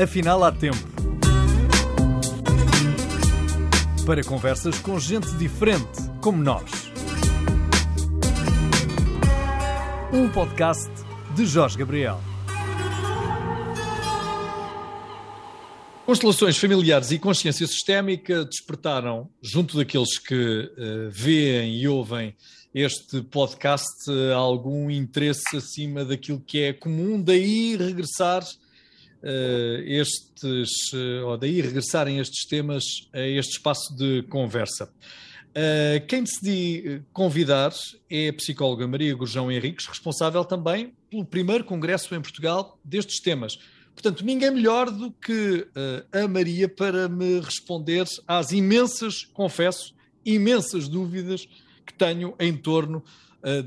Afinal, há tempo. Para conversas com gente diferente, como nós. Um podcast de Jorge Gabriel. Constelações familiares e consciência sistémica despertaram, junto daqueles que uh, veem e ouvem este podcast, uh, algum interesse acima daquilo que é comum, daí regressar estes, uh, ou daí regressarem estes temas a este espaço de conversa. Uh, quem decidi convidar é a psicóloga Maria Gurjão Henriques, responsável também pelo primeiro congresso em Portugal destes temas. Portanto, ninguém melhor do que a Maria para me responder às imensas, confesso, imensas dúvidas que tenho em torno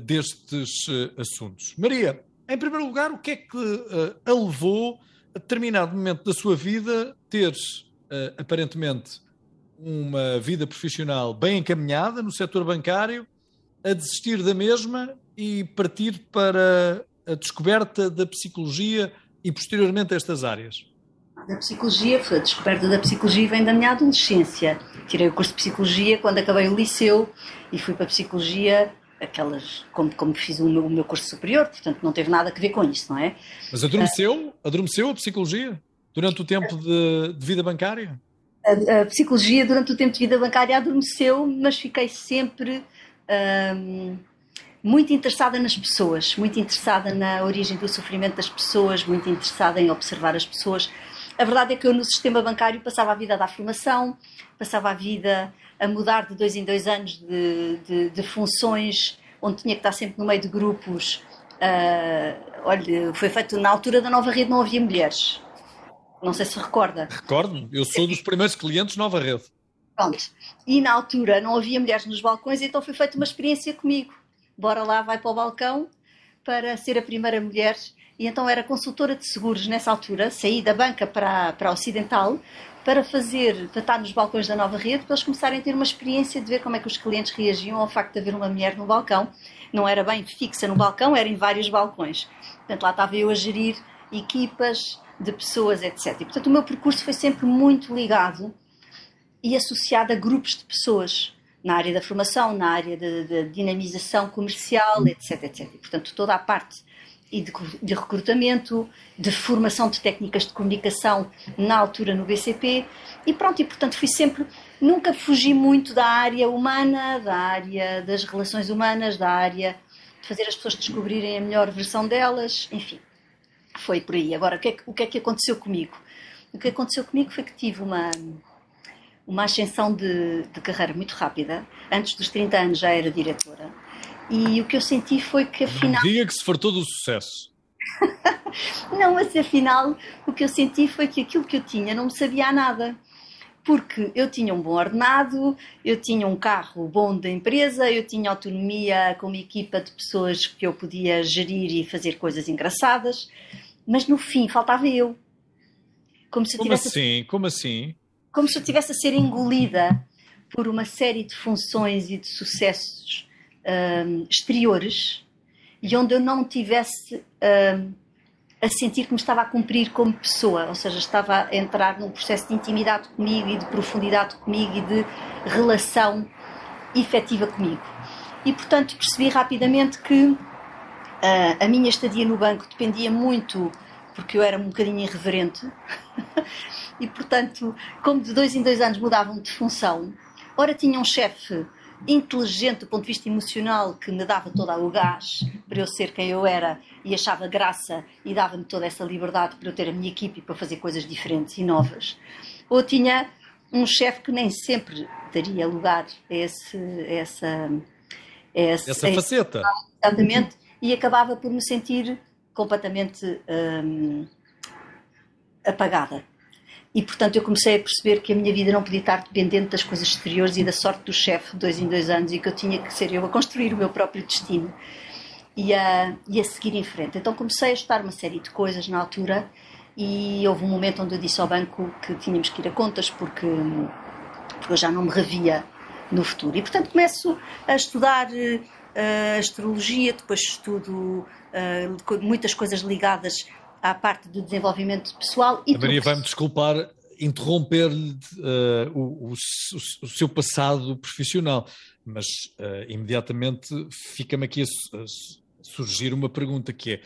destes assuntos. Maria, em primeiro lugar, o que é que a levou a determinado momento da sua vida, teres uh, aparentemente uma vida profissional bem encaminhada no setor bancário, a desistir da mesma e partir para a descoberta da psicologia e posteriormente estas áreas? Da psicologia, a descoberta da psicologia vem da minha adolescência. Tirei o curso de psicologia quando acabei o liceu e fui para a psicologia aquelas, como, como fiz o meu, o meu, curso superior, portanto não teve nada a ver com isso, não é? Mas adormeceu, adormeceu a psicologia durante o tempo de, de vida bancária? A, a, psicologia durante o tempo de vida bancária adormeceu, mas fiquei sempre hum, muito interessada nas pessoas, muito interessada na origem do sofrimento das pessoas, muito interessada em observar as pessoas. A verdade é que eu no sistema bancário passava a vida a dar formação, passava a vida a mudar de dois em dois anos de, de, de funções, onde tinha que estar sempre no meio de grupos. Uh, olha, foi feito na altura da nova rede, não havia mulheres. Não sei se recorda. Recordo, eu sou dos primeiros clientes Nova Rede. Pronto. E na altura não havia mulheres nos balcões, então foi feita uma experiência comigo. Bora lá, vai para o balcão para ser a primeira mulher. E então era consultora de seguros nessa altura, saí da banca para, para a Ocidental, para fazer, para estar nos balcões da nova rede, para eles começarem a ter uma experiência de ver como é que os clientes reagiam ao facto de haver uma mulher no balcão. Não era bem fixa no balcão, era em vários balcões. Portanto, lá estava eu a gerir equipas de pessoas, etc. E, portanto, o meu percurso foi sempre muito ligado e associado a grupos de pessoas na área da formação, na área da dinamização comercial, etc, etc. E, portanto, toda a parte e de, de, recrutamento, de formação de técnicas de comunicação na altura no BCP e pronto, e portanto fui sempre, nunca fugi muito da área humana, da área das relações humanas, da área de fazer as pessoas descobrirem a melhor versão delas, enfim, foi por aí. Agora, o que é o que, é que aconteceu comigo? O que aconteceu comigo foi que tive uma, uma ascensão de, de carreira muito rápida. Antes dos 30 anos já era diretora e o que eu senti foi que afinal. Não diga que se fartou do sucesso. não, mas afinal o que eu senti foi que aquilo que eu tinha não me sabia a nada. Porque eu tinha um bom ordenado, eu tinha um carro bom da empresa, eu tinha autonomia com uma equipa de pessoas que eu podia gerir e fazer coisas engraçadas, mas no fim faltava eu. Como, se eu Como assim? Como assim? Como se eu estivesse a ser engolida por uma série de funções e de sucessos um, exteriores e onde eu não tivesse um, a sentir que me estava a cumprir como pessoa, ou seja, estava a entrar num processo de intimidade comigo e de profundidade comigo e de relação efetiva comigo. E portanto percebi rapidamente que uh, a minha estadia no banco dependia muito, porque eu era um bocadinho irreverente, e portanto, como de dois em dois anos mudavam de função, ora tinha um chefe inteligente do ponto de vista emocional que me dava todo o gás para eu ser quem eu era e achava graça e dava-me toda essa liberdade para eu ter a minha equipe e para fazer coisas diferentes e novas. Ou tinha um chefe que nem sempre daria lugar a, esse, a essa, a essa, essa faceta. Exatamente, e acabava por me sentir completamente hum, apagada. E, portanto, eu comecei a perceber que a minha vida não podia estar dependente das coisas exteriores e da sorte do chefe dois em dois anos e que eu tinha que ser eu a construir o meu próprio destino e a, e a seguir em frente. Então, comecei a estudar uma série de coisas na altura e houve um momento onde eu disse ao banco que tínhamos que ir a contas porque, porque eu já não me revia no futuro. E, portanto, começo a estudar uh, astrologia, depois estudo uh, muitas coisas ligadas à parte do desenvolvimento pessoal. E a Maria vai-me desculpar interromper-lhe uh, o, o, o, seu passado profissional, mas uh, imediatamente fica-me aqui a, a, surgir uma pergunta que é,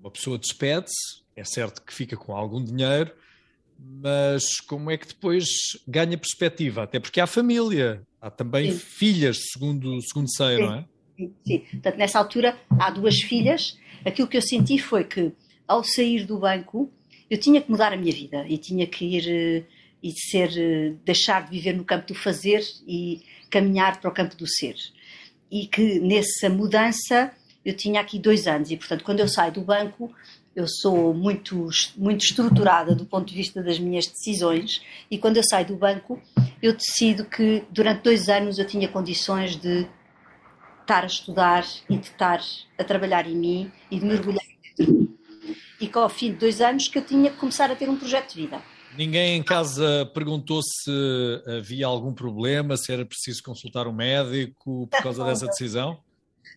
uma pessoa despede-se, é certo que fica com algum dinheiro, mas como é que depois ganha perspectiva? Até porque há família, há também Sim. filhas, segundo, segundo sei, Sim. não é? Sim. Sim, portanto nessa altura há duas filhas, aquilo que eu senti foi que ao sair do banco eu tinha que mudar a minha vida e tinha que ir eh, e ser eh, deixar de viver no campo do fazer e caminhar para o campo do ser. E que nessa mudança eu tinha aqui dois anos. E portanto quando eu saio do banco eu sou muito muito estruturada do ponto de vista das minhas decisões. E quando eu saio do banco eu decido que durante dois anos eu tinha condições de estar a estudar e de estar a trabalhar em mim e de mergulhar e que ao fim de dois anos que eu tinha que começar a ter um projeto de vida. Ninguém em casa perguntou se havia algum problema, se era preciso consultar um médico por causa dessa decisão?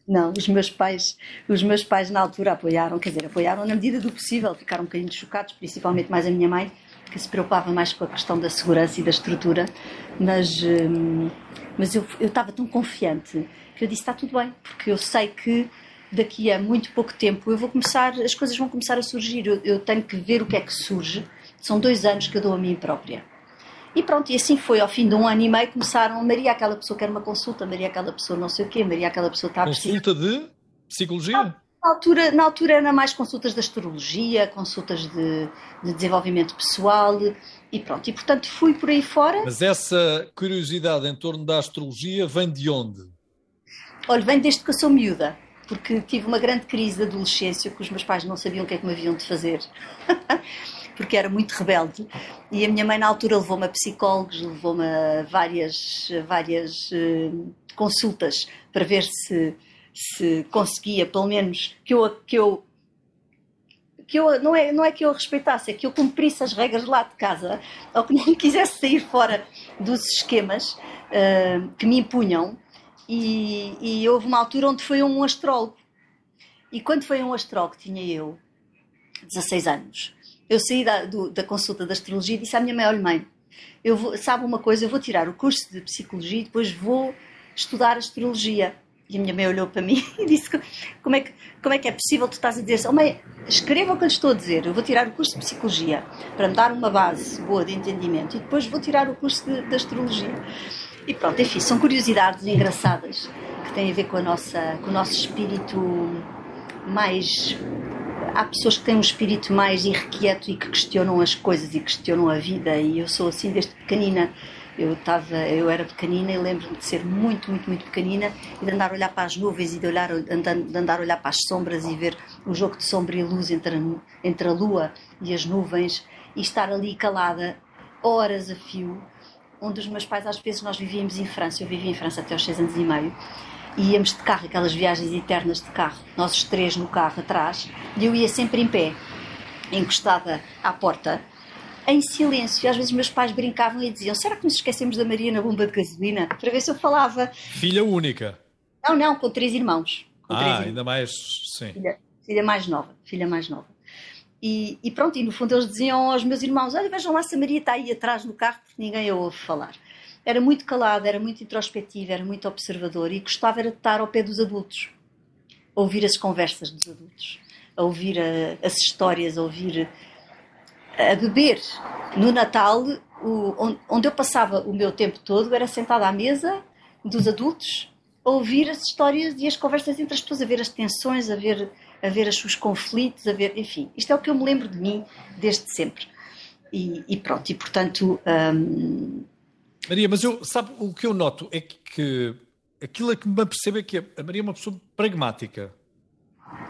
Não, os meus pais, os meus pais na altura apoiaram, quer dizer, apoiaram na medida do possível, ficaram um bocadinho chocados, principalmente mais a minha mãe, que se preocupava mais com a questão da segurança e da estrutura, mas, hum, mas eu, eu estava tão confiante que eu disse está tudo bem, porque eu sei que daqui a muito pouco tempo eu vou começar, as coisas vão começar a surgir. Eu, eu, tenho que ver o que é que surge. São dois anos que eu dou a mim própria. E pronto, e assim foi. Ao fim de um ano e meio começaram, Maria, aquela pessoa quer uma consulta, Maria, aquela pessoa não sei o quê, Maria, aquela pessoa está a precisar. Consulta de psicologia? Na altura, na altura era mais consultas de astrologia, consultas de, de desenvolvimento pessoal e pronto. E portanto fui por aí fora. Mas essa curiosidade em torno da astrologia vem de onde? Olha, vem desde que eu sou miúda porque tive uma grande crise de adolescência que os meus pais não sabiam o que é que me haviam de fazer. porque era muito rebelde. E a minha mãe, na altura, levou-me a psicólogos, levou-me a várias, várias uh, consultas para ver se, se conseguia, pelo menos, que eu, que eu que eu, não, é, não é que eu respeitasse, é que eu cumprisse as regras lá de casa, ou que não quisesse sair fora dos esquemas uh, que me impunham, e, e, houve uma altura onde foi um astrólogo. E quando foi um astrólogo, tinha eu 16 anos, eu saí da, do, da consulta da astrologia e disse à minha Olha, mãe, eu vou, sabe uma coisa, eu vou tirar o curso de psicologia e depois vou estudar astrologia. E a minha mãe olhou para mim e disse: Como é que, como é, que é possível tu estás a dizer Oh, mãe, escreva o que eu lhe estou a dizer. Eu vou tirar o curso de psicologia para me dar uma base boa de entendimento e depois vou tirar o curso de, de astrologia. E pronto, enfim, são curiosidades engraçadas que têm a ver com, a nossa, com o nosso espírito mais. Há pessoas que têm um espírito mais irrequieto e que questionam as coisas e questionam a vida, e eu sou assim desde pequenina. Eu, estava, eu era pequenina e lembro-me de ser muito, muito, muito pequenina e de andar a olhar para as nuvens e de, olhar, de andar a olhar para as sombras e ver o jogo de sombra e luz entre a, entre a lua e as nuvens e estar ali calada horas a fio onde os meus pais, às vezes, nós vivíamos em França, eu vivia em França até aos 6 anos e meio, e íamos de carro, aquelas viagens eternas de carro, nós os três no carro atrás, e eu ia sempre em pé, encostada à porta, em silêncio. E às vezes meus pais brincavam e diziam: Será que nos esquecemos da Maria na bomba de gasolina? Para ver se eu falava. Filha única? Não, não, com três irmãos. Com ah, três ainda irmãos. mais. Sim. Filha, filha mais nova. Filha mais nova. E, e, pronto, e no fundo eles diziam aos meus irmãos: Olha, vejam lá se a Maria está aí atrás no carro, porque ninguém a ouve falar. Era muito calada, era muito introspectiva, era muito observador e gostava era de estar ao pé dos adultos, a ouvir as conversas dos adultos, a ouvir a, as histórias, a ouvir. a beber. No Natal, o, onde eu passava o meu tempo todo era sentada à mesa dos adultos, a ouvir as histórias e as conversas entre as pessoas, a ver as tensões, a ver a ver os seus conflitos, a ver, enfim, isto é o que eu me lembro de mim desde sempre. E, e pronto, e portanto. Hum... Maria, mas eu, sabe, o que eu noto é que, que aquilo a que me apercebo é que a Maria é uma pessoa pragmática.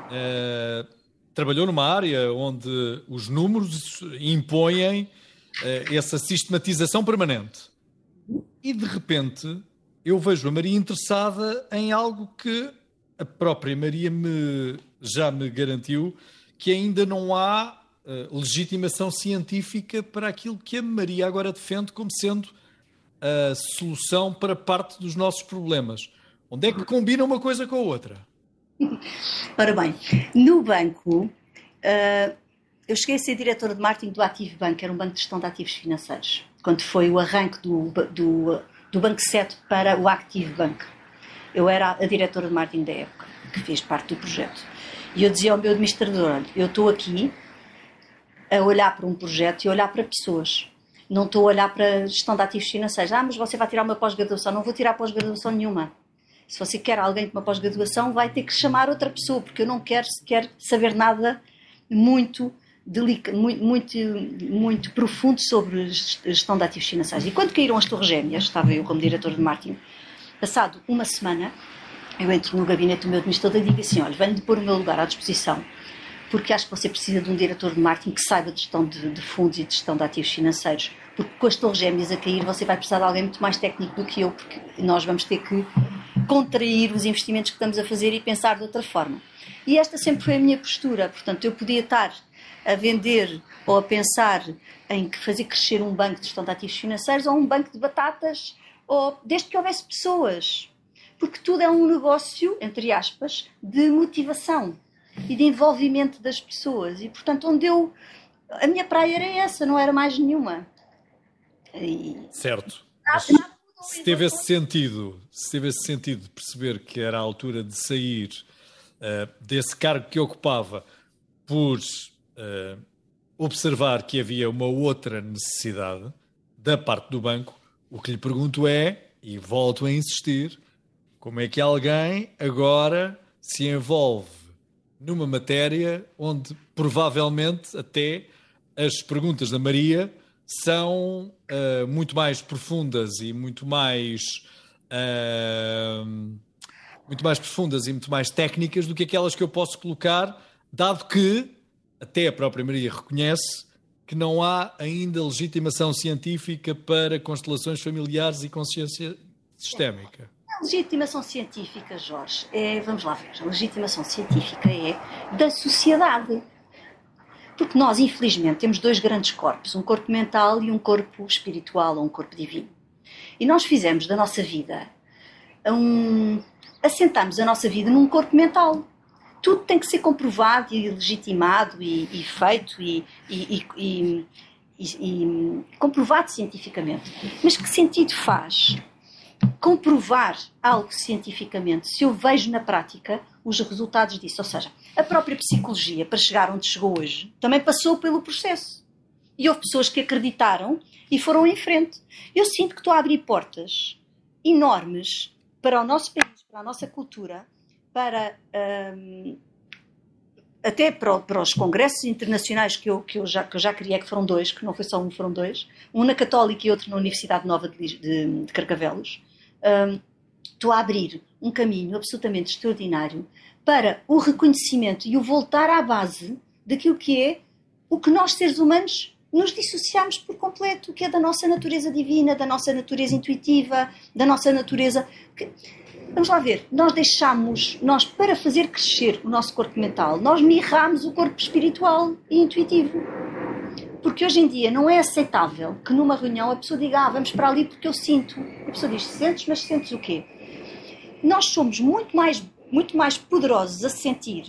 Uh, trabalhou numa área onde os números impõem uh, essa sistematização permanente. E de repente eu vejo a Maria interessada em algo que a própria Maria me, já me garantiu que ainda não há uh, legitimação científica para aquilo que a Maria agora defende como sendo a solução para parte dos nossos problemas. Onde é que combina uma coisa com a outra? Ora bem, no banco, uh, eu cheguei a ser diretora de marketing do Active Bank, era um banco de gestão de ativos financeiros, quando foi o arranque do, do, do Banco 7 para o Active Bank. Eu era a diretora de marketing da época, que fez parte do projeto. E eu dizia ao meu administrador: olha, eu estou aqui a olhar para um projeto e olhar para pessoas. Não estou a olhar para gestão de ativos financeiros. Ah, mas você vai tirar uma pós-graduação. Não vou tirar pós-graduação nenhuma. Se você quer alguém com uma pós-graduação, vai ter que chamar outra pessoa, porque eu não quero sequer saber nada muito, muito, muito, muito profundo sobre gestão de ativos financeiros. E quando caíram as Torres Gêmeas, estava eu como diretor de marketing, passado uma semana, eu entro no gabinete do meu administrador e digo assim: olha, venho-lhe pôr o meu lugar à disposição, porque acho que você precisa de um diretor de marketing que saiba de gestão de, de fundos e de gestão de ativos financeiros. Porque com as torres gêmeas a cair, você vai precisar de alguém muito mais técnico do que eu, porque nós vamos ter que contrair os investimentos que estamos a fazer e pensar de outra forma. E esta sempre foi a minha postura. Portanto, eu podia estar a vender ou a pensar em fazer crescer um banco de gestão de ativos financeiros ou um banco de batatas, ou desde que houvesse pessoas porque tudo é um negócio, entre aspas, de motivação e de envolvimento das pessoas. E, portanto, onde eu. A minha praia era essa, não era mais nenhuma. E... Certo. se teve esse sentido, se teve esse sentido de perceber que era a altura de sair uh, desse cargo que ocupava por uh, observar que havia uma outra necessidade da parte do banco, o que lhe pergunto é, e volto a insistir, como é que alguém agora se envolve numa matéria onde provavelmente até as perguntas da Maria são uh, muito mais profundas e muito mais uh, muito mais profundas e muito mais técnicas do que aquelas que eu posso colocar, dado que até a própria Maria reconhece que não há ainda legitimação científica para constelações familiares e consciência sistémica legitimação científica, Jorge, é, vamos lá ver, a legitimação científica é da sociedade. Porque nós, infelizmente, temos dois grandes corpos, um corpo mental e um corpo espiritual, ou um corpo divino. E nós fizemos da nossa vida um. assentamos a nossa vida num corpo mental. Tudo tem que ser comprovado e legitimado e, e feito e, e, e, comprovado cientificamente. Mas que sentido faz comprovar algo cientificamente se eu vejo na prática os resultados disso. Ou seja, a própria psicologia, para chegar onde chegou hoje, também passou pelo processo. E houve pessoas que acreditaram e foram em frente. Eu sinto que estou a abrir portas enormes para o nosso país, para a nossa cultura, para. Hum, até para, para, os congressos internacionais que eu, que, eu já, que eu já criei, que foram dois, que não foi só um, foram dois, um na Católica e outro na Universidade Nova de, de, de Carcavelos, um, estou a abrir um caminho absolutamente extraordinário para o reconhecimento e o voltar à base daquilo que é o que nós, seres humanos, nos dissociamos por completo, que é da nossa natureza divina, da nossa natureza intuitiva, da nossa natureza. Vamos lá ver, nós deixamos, nós para fazer crescer o nosso corpo mental, nós mirramos o corpo espiritual e intuitivo. Porque hoje em dia não é aceitável que numa reunião a pessoa diga, ah, vamos para ali porque eu sinto. A pessoa diz, sentes, mas sentes o quê? Nós somos muito mais, muito mais poderosos a sentir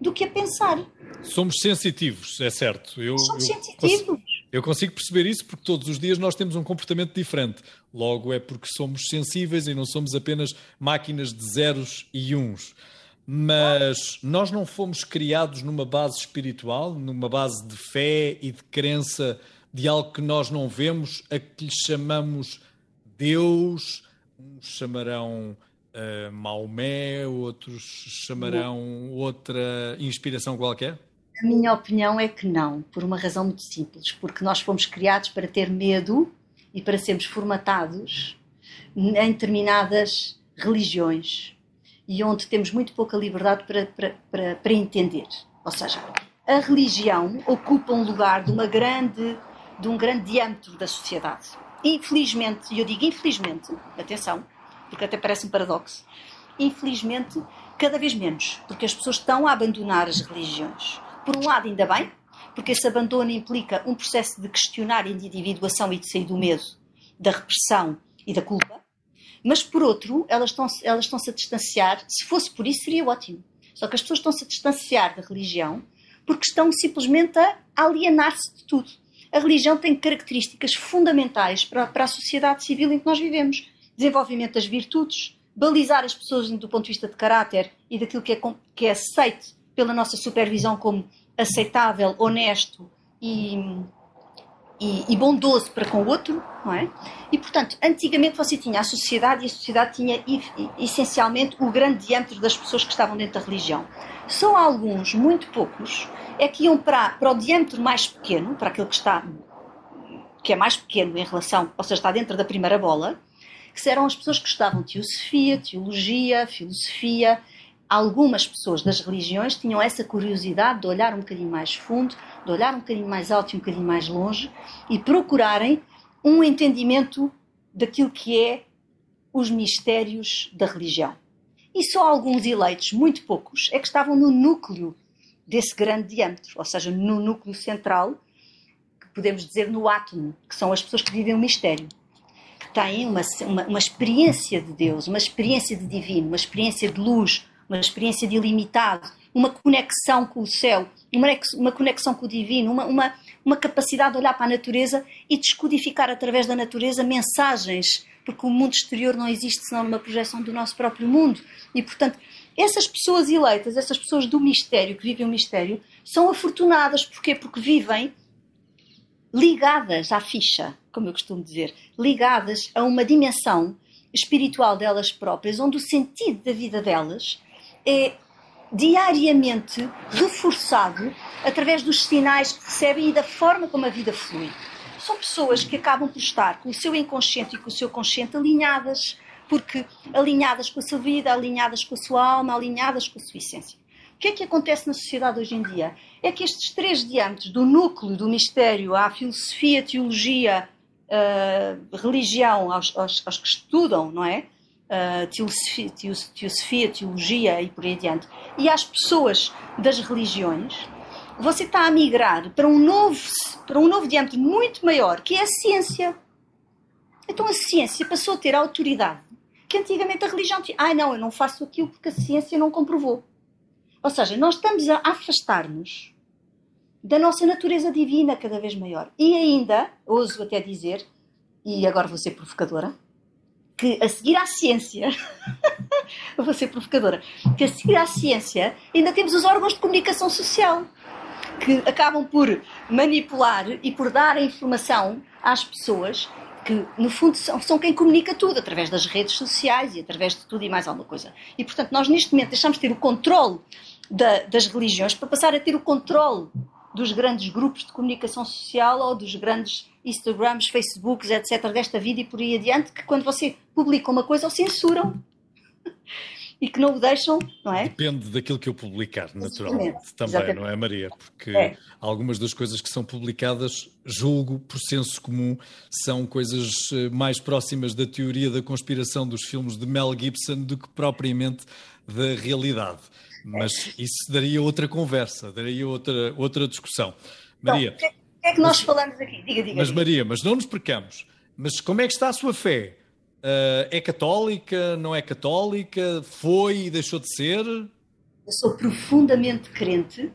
do que a pensar. Somos sensitivos, é certo. Eu, somos eu, sensitivos. Eu consigo perceber isso porque todos os dias nós temos um comportamento diferente. Logo é porque somos sensíveis e não somos apenas máquinas de zeros e uns. Mas nós não fomos criados numa base espiritual, numa base de fé e de crença de algo que nós não vemos, a que lhe chamamos Deus, uns chamarão uh, Maomé, outros chamarão outra inspiração qualquer? A minha opinião é que não, por uma razão muito simples, porque nós fomos criados para ter medo e para sermos formatados em determinadas religiões, e onde temos muito pouca liberdade para, para, para, para entender. Ou seja, a religião ocupa um lugar de, uma grande, de um grande diâmetro da sociedade. Infelizmente, e eu digo infelizmente, atenção, porque até parece um paradoxo, infelizmente, cada vez menos, porque as pessoas estão a abandonar as religiões. Por um lado, ainda bem, porque esse abandono implica um processo de questionar e de individuação e de sair do medo, da repressão e da culpa. Mas, por outro, elas estão-se elas estão a distanciar. Se fosse por isso, seria ótimo. Só que as pessoas estão-se a distanciar da religião porque estão simplesmente a alienar-se de tudo. A religião tem características fundamentais para, para a sociedade civil em que nós vivemos: desenvolvimento das virtudes, balizar as pessoas do ponto de vista de caráter e daquilo que é, que é aceito pela nossa supervisão como aceitável, honesto e, e, e, bondoso para com o outro, não é? E, portanto, antigamente você tinha a sociedade e a sociedade tinha essencialmente o grande diâmetro das pessoas que estavam dentro da religião. Só alguns, muito poucos, é que iam para, para o diâmetro mais pequeno, para aquele que está que é mais pequeno em relação, ou seja, está dentro da primeira bola, que eram as pessoas que estudavam teosofia, teologia, filosofia. Algumas pessoas das religiões tinham essa curiosidade de olhar um bocadinho mais fundo, de olhar um bocadinho mais alto e um bocadinho mais longe e procurarem um entendimento daquilo que é os mistérios da religião. E só alguns eleitos, muito poucos, é que estavam no núcleo desse grande diâmetro, ou seja, no núcleo central, que podemos dizer no átomo, que são as pessoas que vivem o mistério, que têm uma, uma, uma experiência de Deus, uma experiência de divino, uma experiência de luz, uma experiência de ilimitado, uma conexão com o céu, uma, conexão com o divino, uma, uma, uma capacidade de olhar para a natureza e descodificar através da natureza mensagens, porque o mundo exterior não existe senão numa projeção do nosso próprio mundo. E, portanto, essas pessoas eleitas, essas pessoas do mistério, que vivem o mistério, são afortunadas. Porquê? Porque vivem ligadas à ficha, como eu costumo dizer, ligadas a uma dimensão espiritual delas próprias, onde o sentido da vida delas é diariamente reforçado através dos sinais que recebem e da forma como a vida flui. São pessoas que acabam por estar com o seu inconsciente e com o seu consciente alinhadas, porque alinhadas com a sua vida, alinhadas com a sua alma, alinhadas com a sua essência. O que é que acontece na sociedade hoje em dia? É que estes três diantes, do núcleo do mistério à filosofia, teologia, uh, religião, aos, aos, aos, que estudam, não é? Uh, teosofia, teologia e por aí adiante, e às pessoas das religiões, você está a migrar para um novo, para um novo diâmetro muito maior, que é a ciência. Então a ciência passou a ter autoridade que antigamente a religião tinha. Ah, não, eu não faço aquilo porque a ciência não comprovou. Ou seja, nós estamos a afastar-nos da nossa natureza divina cada vez maior. E ainda, ouso até dizer, e agora vou ser provocadora, que a seguir à ciência, vou ser provocadora, que a seguir à ciência ainda temos os órgãos de comunicação social que acabam por manipular e por dar a informação às pessoas que, no fundo, são, são quem comunica tudo, através das redes sociais e através de tudo e mais alguma coisa. E, portanto, nós neste momento deixamos de ter o controle da, das religiões para passar a ter o controle dos grandes grupos de comunicação social ou dos grandes Instagrams, Facebooks, etc., desta vida e por aí adiante, que quando você publica uma coisa, o censuram e que não o deixam, não é? Depende daquilo que eu publicar, naturalmente, também, Exatamente. não é, Maria? Porque é. algumas das coisas que são publicadas, julgo, por senso comum, são coisas eh, mais próximas da teoria da conspiração dos filmes de Mel Gibson do que propriamente da realidade. Mas isso daria outra conversa, daria outra, outra discussão. Maria. Então, que é que nós mas, falamos aqui? Diga, diga. Mas, diga. Maria, mas não nos percamos. Mas como é que está a sua fé? Uh, é católica? Não é católica? Foi e deixou de ser? Eu sou profundamente crente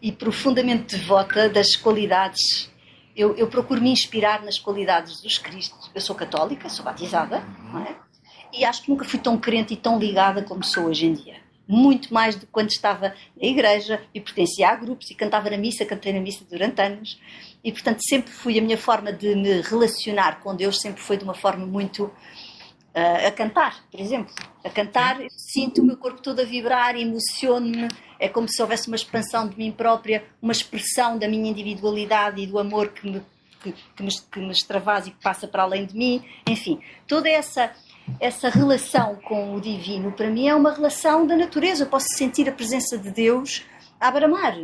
e profundamente devota das qualidades. Eu, eu procuro me inspirar nas qualidades dos Cristos. Eu sou católica, sou batizada, não é? E acho que nunca fui tão crente e tão ligada como sou hoje em dia. Muito mais do que quando estava na igreja e pertencia a grupos e cantava na missa, cantei na missa durante anos. E, portanto, sempre fui, a minha forma de me relacionar com Deus sempre foi de uma forma muito Uh, a cantar, por exemplo. A cantar, sinto o meu corpo todo a vibrar, emociono-me, é como se houvesse uma expansão de mim própria, uma expressão da minha individualidade e do amor que me, que, que me, que me extravasa e que passa para além de mim. Enfim, toda essa, essa relação com o divino, para mim, é uma relação da natureza. Eu posso sentir a presença de Deus a bramar.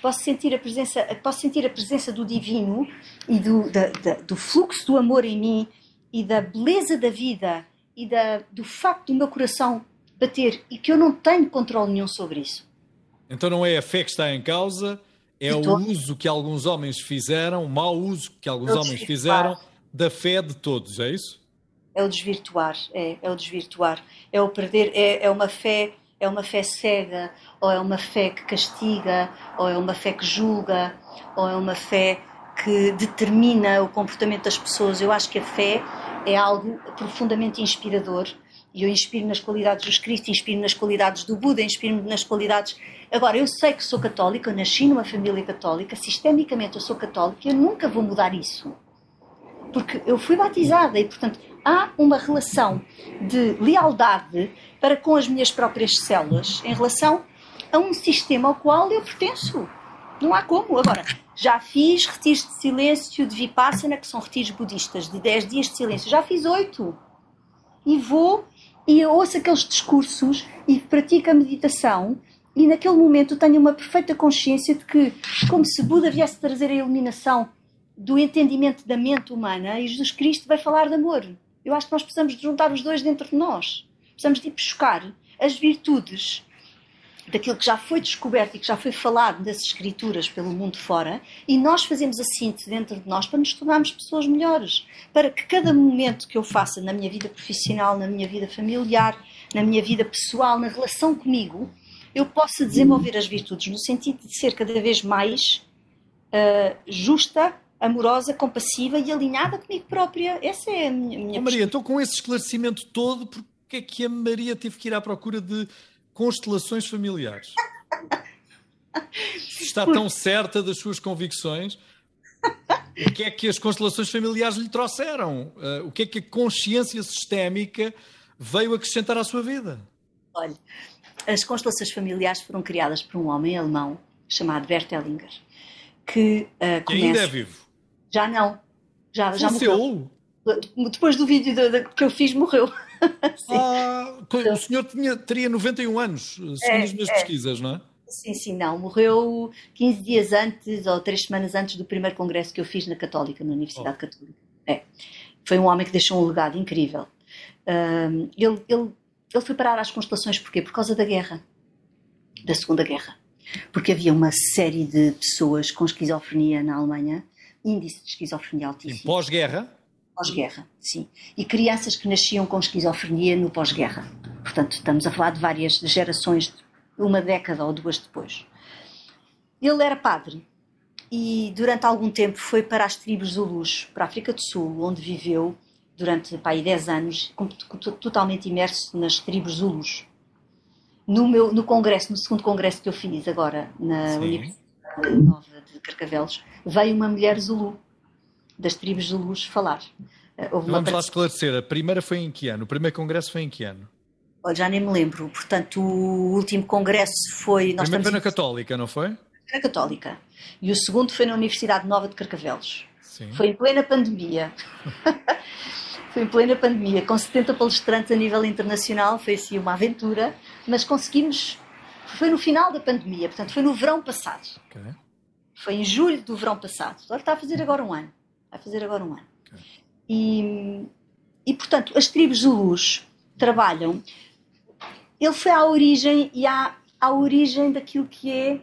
Posso sentir a presença, posso sentir a presença do divino e do, da, da, do fluxo do amor em mim e da beleza da vida e da, do facto do meu coração bater e que eu não tenho controle nenhum sobre isso. Então não é a fé que está em causa, é o uso que alguns homens fizeram, o mau uso que alguns homens fizeram da fé de todos, é isso? É o desvirtuar, é, é o desvirtuar, é o perder, é, é uma fé, é uma fé cega, ou é uma fé que castiga, ou é uma fé que julga, ou é uma fé que determina o comportamento das pessoas. Eu acho que a fé é algo profundamente inspirador e eu inspiro nas qualidades dos Cristo, inspiro nas qualidades do Buda, inspiro nas qualidades. Agora, eu sei que sou católica, eu nasci numa família católica, sistemicamente eu sou católica e eu nunca vou mudar isso. Porque eu fui batizada e, portanto, há uma relação de lealdade para com as minhas próprias células em relação a um sistema ao qual eu pertenço. Não há como. Agora, já fiz retiros de silêncio de Vipassana, que são retiros budistas, de 10 dias de silêncio. Já fiz oito. E vou e ouço aqueles discursos e pratico a meditação e naquele momento tenho uma perfeita consciência de que, como se Buda viesse trazer a iluminação do entendimento da mente humana, e Jesus Cristo vai falar de amor. Eu acho que nós precisamos de juntar os dois dentro de nós. Precisamos de ir buscar as virtudes daquilo que já foi descoberto e que já foi falado das escrituras pelo mundo fora, e nós fazemos a síntese dentro de nós para nos tornarmos pessoas melhores, para que cada momento que eu faça na minha vida profissional, na minha vida familiar, na minha vida pessoal, na relação comigo, eu possa desenvolver as virtudes no sentido de ser cada vez mais uh, justa, amorosa, compassiva e alinhada comigo própria. Essa é a minha, minha oh, Maria, então com esse esclarecimento todo, porque é que a Maria teve que ir à procura de constelações familiares. Está tão certa das suas convicções. O que é que as constelações familiares lhe trouxeram? Uh, o que é que a consciência sistémica veio acrescentar à sua vida? Olha, as constelações familiares foram criadas por um homem alemão chamado Bert Hellinger, que, uh, começa... ainda é vivo. Já não. Já, já morreu. Depois do vídeo de, de, que eu fiz, morreu. ah, o senhor tinha, teria 91 anos, segundo é, as minhas é. pesquisas, não é? Sim, sim, não. Morreu 15 dias antes ou 3 semanas antes do primeiro congresso que eu fiz na Católica, na Universidade oh. Católica. É. Foi um homem que deixou um legado incrível. Um, ele, ele, ele foi parar às constelações porquê? Por causa da guerra, da Segunda Guerra. Porque havia uma série de pessoas com esquizofrenia na Alemanha, índice de esquizofrenia altíssimo. Em pós-guerra? Pós-guerra, sim. E crianças que nasciam com esquizofrenia no pós-guerra. Portanto, estamos a falar de várias gerações, uma década ou duas depois. Ele era padre e durante algum tempo foi para as tribos Zulus, para a África do Sul, onde viveu durante pá, 10 anos, totalmente imerso nas tribos Zulus. No, meu, no congresso, no segundo congresso que eu fiz agora na Sim. Universidade Nova Carcavelos, veio uma mulher Zulu das tribos luz falar. Eh, houve Vamos lá esclarecer, a primeira foi em que ano? O primeiro congresso foi em que ano? Olha, já nem me lembro. Portanto, o último congresso foi... Nós primeiro foi na Católica, não foi? Na Católica. E o segundo foi na Universidade Nova de Carcavelos. Sim. Foi em plena pandemia. foi em plena pandemia, com 70 palestrantes a nível internacional, foi assim uma aventura, mas conseguimos... Foi no final da pandemia, portanto, foi no verão passado. Okay. Foi em julho do verão passado. Olha, está a fazer agora um ano. Vai fazer agora um ano. Okay. E, e, portanto, as tribos de luz trabalham. Ele foi à origem e à, à origem daquilo que é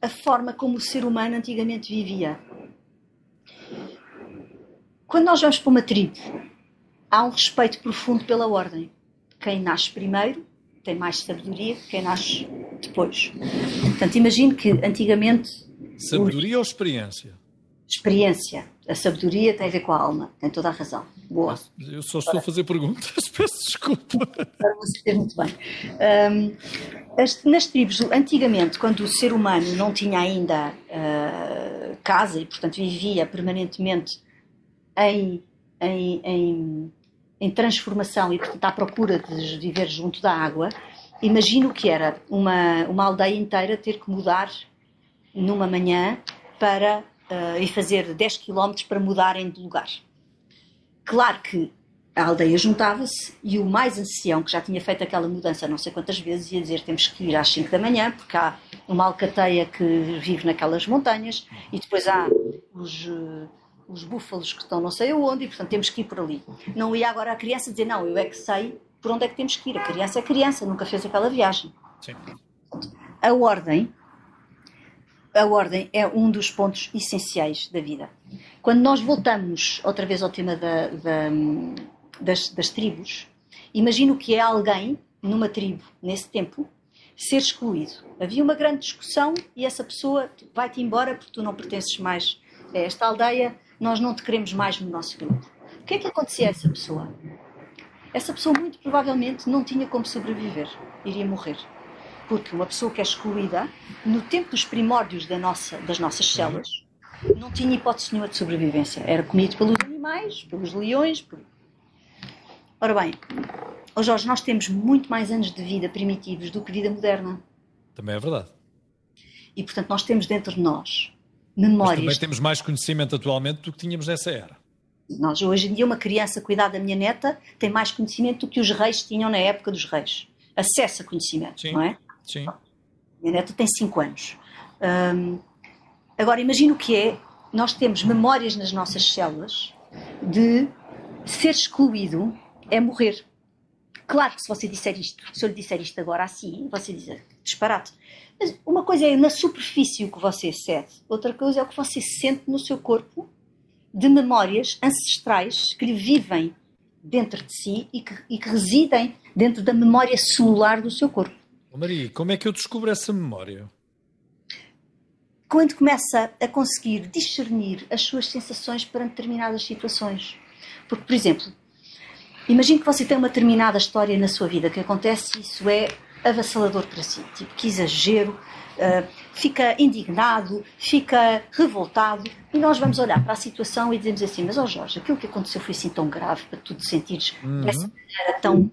a forma como o ser humano antigamente vivia. Quando nós vamos para uma tribo, há um respeito profundo pela ordem. Quem nasce primeiro tem mais sabedoria que quem nasce depois. Portanto, imagino que antigamente. Sabedoria o... ou experiência? experiência. A sabedoria tem a ver com a alma, tem toda a razão. Boa. Eu só estou a fazer perguntas, peço desculpa. Para você muito bem. Um, as, nas tribos, antigamente, quando o ser humano não tinha ainda uh, casa e, portanto, vivia permanentemente em, em, em, em transformação e, portanto, à procura de viver junto da água, imagino que era uma, uma aldeia inteira ter que mudar numa manhã para uh, e fazer 10 km para mudarem de lugar. Claro que a aldeia juntava-se e o mais ancião, que já tinha feito aquela mudança não sei quantas vezes, ia dizer temos que ir às 5 da manhã, porque há uma alcateia que vive naquelas montanhas e depois há os, uh, os búfalos que estão não sei aonde e, portanto, temos que ir por ali. Não ia agora a criança dizer não, eu é que sei por onde é que temos que ir. A criança é criança, nunca fez aquela viagem. Sim. A ordem a ordem é um dos pontos essenciais da vida. Quando nós voltamos outra vez ao tema da, da, das, das, tribos, imagino que é alguém numa tribo, nesse tempo, ser excluído. Havia uma grande discussão e essa pessoa vai-te embora porque tu não pertences mais a esta aldeia, nós não te queremos mais no nosso grupo. O que é que acontecia a essa pessoa? Essa pessoa muito provavelmente não tinha como sobreviver, iria morrer. Porque uma pessoa que é excluída, no tempo dos primórdios da nossa, das nossas células, não tinha hipótese nenhuma de sobrevivência. Era comido pelos animais, pelos leões. Por... Ora bem, oh Jorge, nós temos muito mais anos de vida primitivos do que vida moderna. Também é verdade. E portanto, nós temos dentro de nós memórias. Mas também temos mais conhecimento atualmente do que tínhamos nessa era. Nós, hoje em dia, uma criança cuidar da minha neta tem mais conhecimento do que os reis tinham na época dos reis. Acesso a conhecimento, Sim. não é? Sim. Minha neta tem 5 anos. Hum, agora, imagina o que é, nós temos memórias nas nossas células de ser excluído é morrer. Claro que se você disser isto, se eu lhe disser isto agora assim, você diz disparate. Mas uma coisa é na superfície o que você cede, outra coisa é o que você sente no seu corpo de memórias ancestrais que lhe vivem dentro de si e que, e que residem dentro da memória celular do seu corpo. Maria, como é que eu descubro essa memória? Quando começa a conseguir discernir as suas sensações perante determinadas situações. Porque, por exemplo, imagine que você tem uma determinada história na sua vida que acontece e isso é avassalador para si. Tipo, que exagero, uh, fica indignado, fica revoltado e nós vamos olhar para a situação e dizemos assim, mas ó oh Jorge, aquilo que aconteceu foi assim tão grave para tu te sentires Uhum. dessa maneira tão...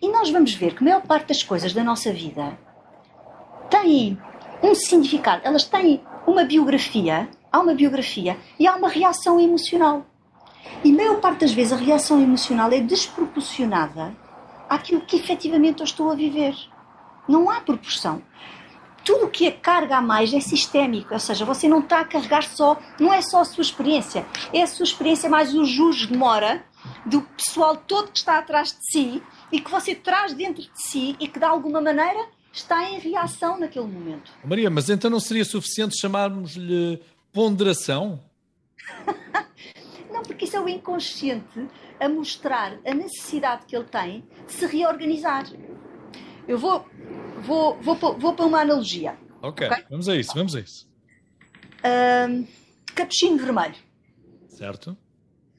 E nós vamos ver que a maior parte das coisas da nossa vida têm um significado, elas têm uma biografia, há uma biografia e há uma reação emocional. E a maior parte das vezes a reação emocional é desproporcionada àquilo que efetivamente eu estou a viver. Não há proporção. Tudo o que é carga a mais é sistémico, ou seja, você não está a carregar só, não é só a sua experiência, é a sua experiência mais o jus de mora do pessoal todo que está atrás de si e que você traz dentro de si e que de alguma maneira está em reação naquele momento. Oh, Maria, mas então não seria suficiente chamarmos-lhe ponderação? Não, porque isso é o inconsciente a mostrar a necessidade que ele tem de se reorganizar. Eu vou, vou, vou, vou, para uma analogia. Ok, Ok. vamos a isso, vamos a isso. Ahm, Capuchinho Vermelho. Certo?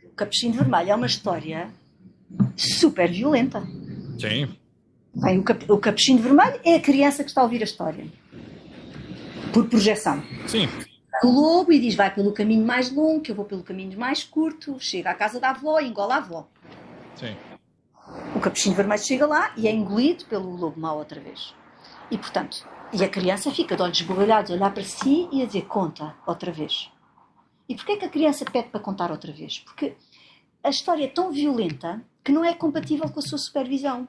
O Capuchinho Vermelho é uma história super violenta. Sim. Bem, o, cap, o Capuchinho Vermelho é a criança que está a ouvir a história. Por projeção. Sim. O lobo e diz: vai pelo caminho mais longo, que eu vou pelo caminho mais curto. Chega à casa da avó e engola a avó. Sim. O capuchinho vermelho chega lá e é engolido pelo lobo mau outra vez. E portanto, e a criança fica de olhos esbugalhados a olhar para si e a dizer: conta outra vez. E porquê é que a criança pede para contar outra vez? Porque a história é tão violenta que não é compatível com a sua supervisão.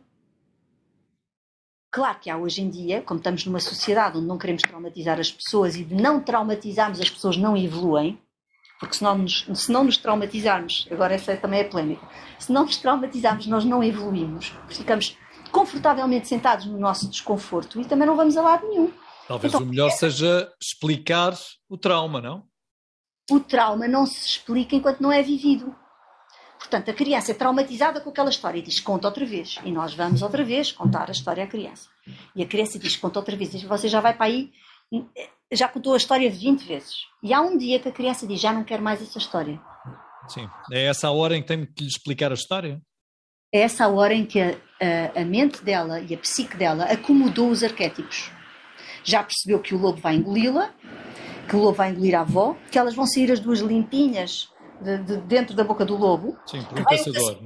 Claro que há hoje em dia, como estamos numa sociedade onde não queremos traumatizar as pessoas e de não traumatizarmos as pessoas não evoluem, porque se não nos, se não nos traumatizarmos, agora essa também é polémica, se não nos traumatizarmos nós não evoluímos, ficamos confortavelmente sentados no nosso desconforto e também não vamos a lado nenhum. Talvez Então, o melhor seja explicar o trauma, não? O trauma não se explica enquanto não é vivido. Portanto, a criança é traumatizada com aquela história e diz conta outra vez. E nós vamos outra vez contar a história à criança. E a criança diz conta outra vez. E você já vai para aí, já contou a história 20 vezes. E há um dia que a criança diz já não quero mais essa história. Sim. É essa a hora em que tenho que lhe explicar a história? É essa a hora em que a, a, a mente dela e a psique dela acomodou os arquétipos. Já percebeu que o lobo vai engoli-la, que o lobo vai engolir a avó, que elas vão sair as duas limpinhas de, de dentro da boca do lobo, Sim, por um Vai caçador.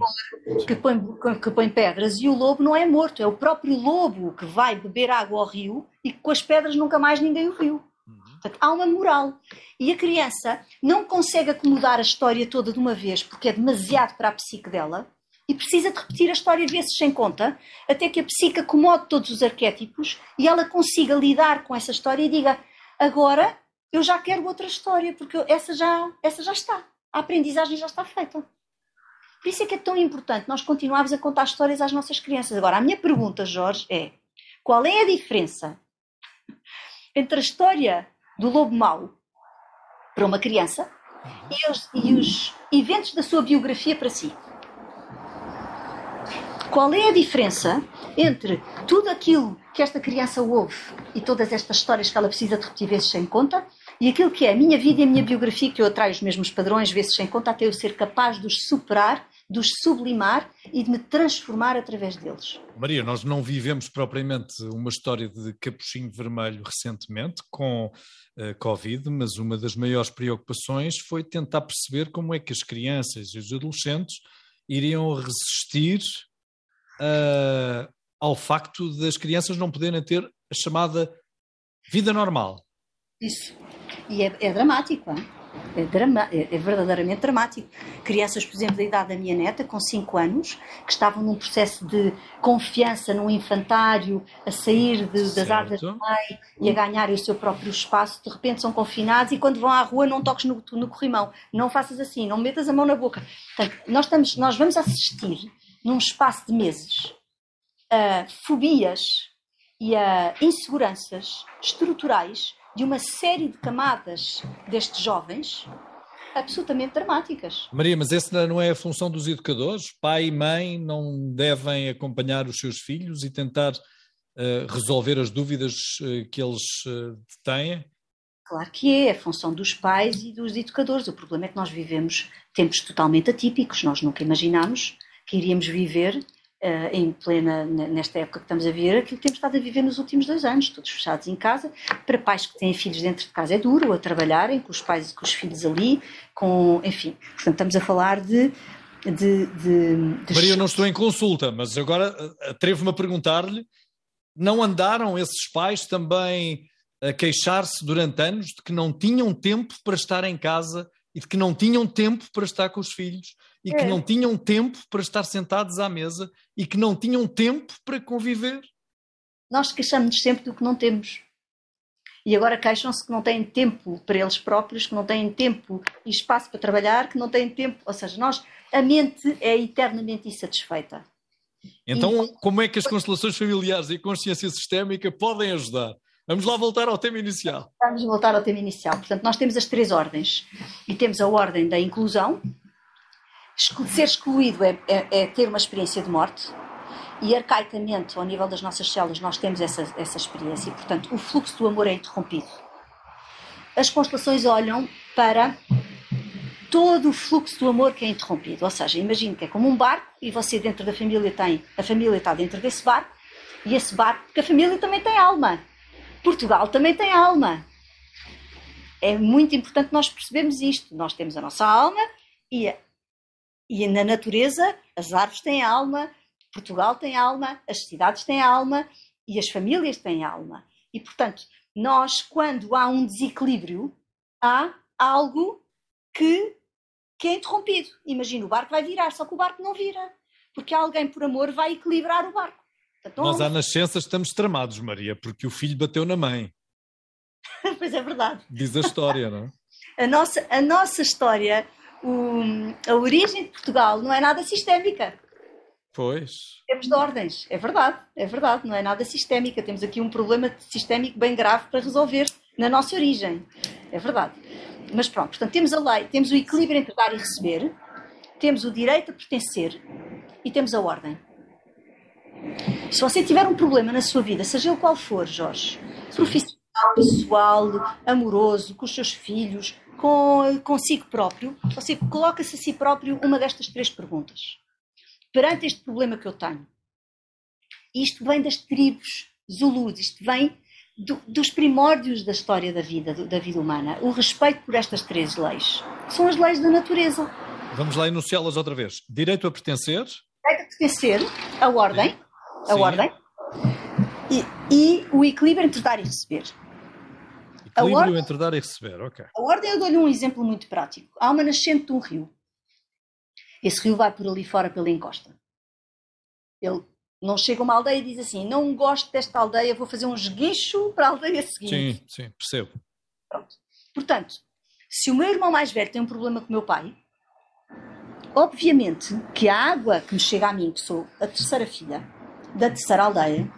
que põe, que põe pedras, e o lobo não é morto, é o próprio lobo que vai beber água ao rio e que com as pedras nunca mais ninguém o viu. Uhum. Portanto, há uma moral. E a criança não consegue acomodar a história toda de uma vez porque é demasiado para a psique dela e precisa de repetir a história vezes sem conta até que a psique acomode todos os arquétipos e ela consiga lidar com essa história e diga agora eu já quero outra história porque essa já, essa já está. A aprendizagem já está feita. Por isso é que é tão importante nós continuarmos a contar histórias às nossas crianças. Agora, a minha pergunta, Jorge, é qual é a diferença entre a história do lobo mau para uma criança e os, e os eventos da sua biografia para si? Qual é a diferença entre tudo aquilo que esta criança ouve e todas estas histórias que ela precisa de repetir vezes sem conta e aquilo que é a minha vida e a minha biografia, que eu atraio os mesmos padrões vezes sem conta até eu ser capaz de os superar, de os sublimar e de me transformar através deles. Maria, nós não vivemos propriamente uma história de capuchinho vermelho recentemente com uh, Covid, mas uma das maiores preocupações foi tentar perceber como é que as crianças e os adolescentes iriam resistir uh, ao facto das crianças não poderem ter a chamada vida normal. Isso. E é, é dramático, hein? É, drama, é, é, verdadeiramente dramático. Crianças, por exemplo, da idade da minha neta, com 5 anos, que estavam num processo de confiança num infantário, a sair de, das asas da mãe e a ganhar o seu próprio espaço, de repente são confinados e quando vão à rua não toques no, no corrimão, não faças assim, não metas a mão na boca. Portanto, nós, estamos, nós vamos assistir num espaço de meses a fobias e a inseguranças estruturais de uma série de camadas destes jovens absolutamente dramáticas. Maria, mas essa não é a função dos educadores? Pai e mãe não devem acompanhar os seus filhos e tentar uh, resolver as dúvidas uh, que eles uh, têm? Claro que é, é a função dos pais e dos educadores. O problema é que nós vivemos tempos totalmente atípicos. Nós nunca imaginámos que iríamos viver Uh, em plena, nesta época que estamos a viver, aquilo que temos estado a viver nos últimos dois anos, todos fechados em casa. Para pais que têm filhos dentro de casa é duro, a trabalharem com os pais e com os filhos ali, com, enfim. Portanto, estamos a falar de. de, de, de... Maria, eu não estou em consulta, mas agora eh, atrevo-me a perguntar-lhe: não andaram esses pais também a queixar-se durante anos de que não tinham tempo para estar em casa e de que não tinham tempo para estar com os filhos e que é. não tinham tempo para estar sentados à mesa e que não tinham tempo para conviver. Nós queixamos-nos sempre do que não temos. E agora queixam-se que não têm tempo para eles próprios, que não têm tempo e espaço para trabalhar, que não têm tempo. Ou seja, nós, a mente é eternamente insatisfeita. Então, e... como é que as constelações familiares e a consciência sistémica podem ajudar? Vamos lá voltar ao tema inicial. Vamos voltar ao tema inicial. Portanto, nós temos as três ordens. E temos a ordem da inclusão, ser excluído é, é, é, ter uma experiência de morte e arcaicamente, ao nível das nossas células, nós temos essa, essa experiência e, portanto, o fluxo do amor é interrompido. As constelações olham para todo o fluxo do amor que é interrompido. Ou seja, imagine que é como um barco e você dentro da família tem, a família está dentro desse barco e esse barco, porque a família também tem alma. Portugal também tem alma. É muito importante nós percebermos isto. Nós temos a nossa alma e e na natureza, as árvores têm alma, Portugal tem alma, as cidades têm alma e as famílias têm alma. E, portanto, nós, quando há um desequilíbrio, há algo que, que é interrompido. Imagina, o barco vai virar, só que o barco não vira, porque alguém, por amor, vai equilibrar o barco. Portanto, nós, à nascença, estamos tramados, Maria, porque o filho bateu na mãe. pois é verdade. Diz a história, não é? A nossa, a nossa história o, a origem de Portugal não é nada sistémica. Pois. Temos de ordens, é verdade, é verdade, não é nada sistémica. Temos aqui um problema sistémico bem grave para resolver na nossa origem, é verdade. Mas pronto, portanto, temos a lei, temos o equilíbrio entre dar e receber, temos o direito a pertencer e temos a ordem. Se você tiver um problema na sua vida, seja ele qual for, Jorge, profissional, pessoal, amoroso, com os seus filhos, com, consigo próprio, você coloca-se a si próprio uma destas três perguntas. Perante este problema que eu tenho, isto vem das tribos zulus, isto vem do, dos primórdios da história da vida, do, da vida humana. O respeito por estas três leis. São as leis da natureza. Vamos lá enunciá-las outra vez. Direito a pertencer. Direito a pertencer, a ordem, Sim. a ordem, e, e o equilíbrio entre dar e receber. Equilíbrio ordem, entre dar e receber, ok. A ordem, eu dou-lhe um exemplo muito prático. Há uma nascente de um rio. Esse rio vai por ali fora pela encosta. Ele não chega a uma aldeia e diz assim: Não gosto desta aldeia, vou fazer um esguicho para a aldeia seguinte. Sim, sim, percebo. Pronto. Portanto, se o meu irmão mais velho tem um problema com o meu pai, obviamente que a água que me chega a mim, que sou a terceira filha da terceira aldeia,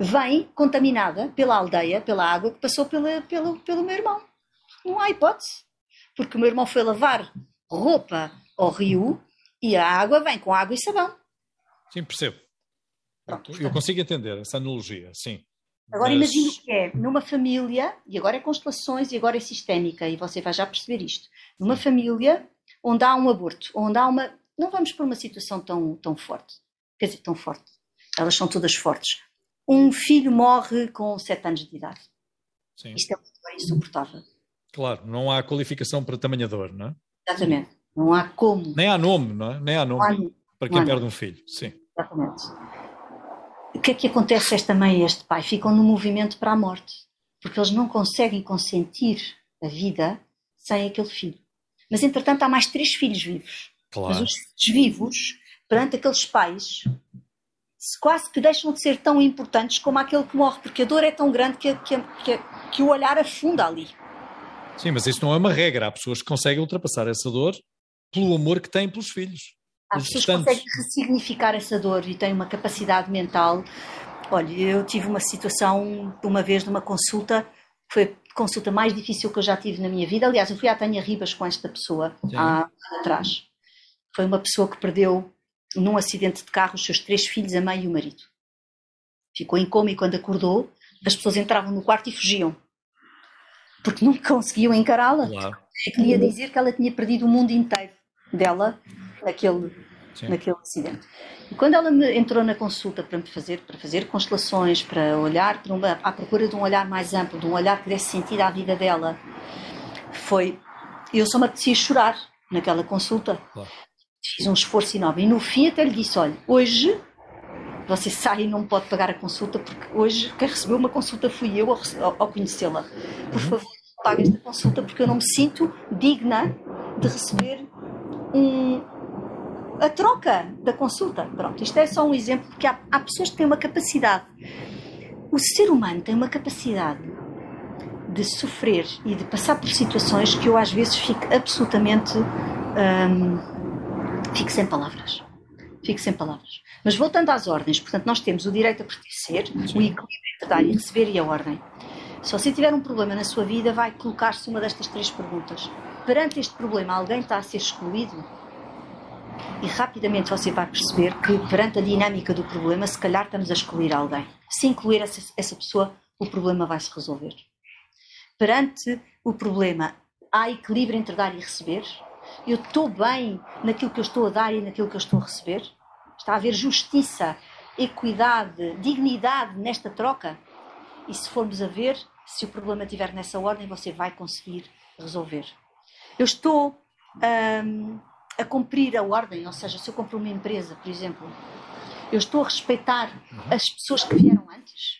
vem contaminada pela aldeia, pela água que passou pela, pelo, pelo meu irmão. Não há hipótese. Porque o meu irmão foi lavar roupa ao rio e a água vem com água e sabão. Sim, percebo. Pronto, eu consigo entender essa analogia, sim. Agora Mas... imagine o que é, numa família, e agora é constelações e agora é sistémica, e você vai já perceber isto. Numa família onde há um aborto, onde há uma. Não vamos para uma situação tão, tão forte. Quer dizer, tão forte. Elas são todas fortes. Um filho morre com 7 anos de idade. Sim. Isto é insuportável. Claro, não há qualificação para tamanha dor, não é? Exatamente. Não há como. Nem há nome, não é? Nem há nome há, para quem perde um filho. Sim. Exatamente. O que é que acontece a esta mãe e a este pai? Ficam no movimento para a morte. Porque eles não conseguem consentir a vida sem aquele filho. Mas, entretanto, há mais três filhos vivos. Claro. Mas os filhos vivos, perante aqueles pais, quase que deixam de ser tão importantes como aquele que morre, porque a dor é tão grande que, que, que, que o olhar afunda ali. Sim, mas isso não é uma regra. Há pessoas que conseguem ultrapassar essa dor pelo amor que têm pelos filhos. Há pessoas que conseguem ressignificar essa dor e têm uma capacidade mental. Olha, eu tive uma situação uma vez numa consulta, foi a consulta mais difícil que eu já tive na minha vida. Aliás, eu fui à Tânia Ribas com esta pessoa Sim. há atrás. Foi uma pessoa que perdeu num acidente de carro os seus três filhos, a mãe e o marido. Ficou em coma e quando acordou, as pessoas entravam no quarto e fugiam. Porque não conseguiam encará-la. Claro. Queria dizer que ela tinha perdido o mundo inteiro dela naquele, naquele acidente. E quando ela me entrou na consulta para me fazer, para fazer constelações, para olhar para uma, à procura de um olhar mais amplo, de um olhar que desse sentido à vida dela, foi. Eu só me apetecia chorar naquela consulta. Claro fiz um esforço enorme. E no fim até lhe disse: olha, hoje você sai e não pode pagar a consulta, porque hoje quem recebeu uma consulta fui eu ao, ao conhecê-la. Por uhum. favor, pague esta consulta, porque eu não me sinto digna de receber um, a troca da consulta. Pronto, isto é só um exemplo, porque há, há pessoas que têm uma capacidade. O ser humano tem uma capacidade de sofrer e de passar por situações que eu às vezes fico absolutamente. Hum, Fico sem palavras. Fico sem palavras. Mas voltando às ordens, portanto, nós temos o direito a pertencer, o equilíbrio entre dar e receber e a ordem. Se você tiver um problema na sua vida, vai colocar-se uma destas três perguntas. Perante este problema, alguém está a ser excluído? E rapidamente você vai perceber que, perante a dinâmica do problema, se calhar estamos a excluir alguém. Se incluir essa, essa pessoa, o problema vai se resolver. Perante o problema, há equilíbrio entre dar e receber? Eu estou bem naquilo que eu estou a dar e naquilo que eu estou a receber? Está a haver justiça, equidade, dignidade nesta troca? E se formos a ver, se o problema estiver nessa ordem, você vai conseguir resolver. Eu estou um, a cumprir a ordem, ou seja, se eu compro uma empresa, por exemplo, eu estou a respeitar as pessoas que vieram antes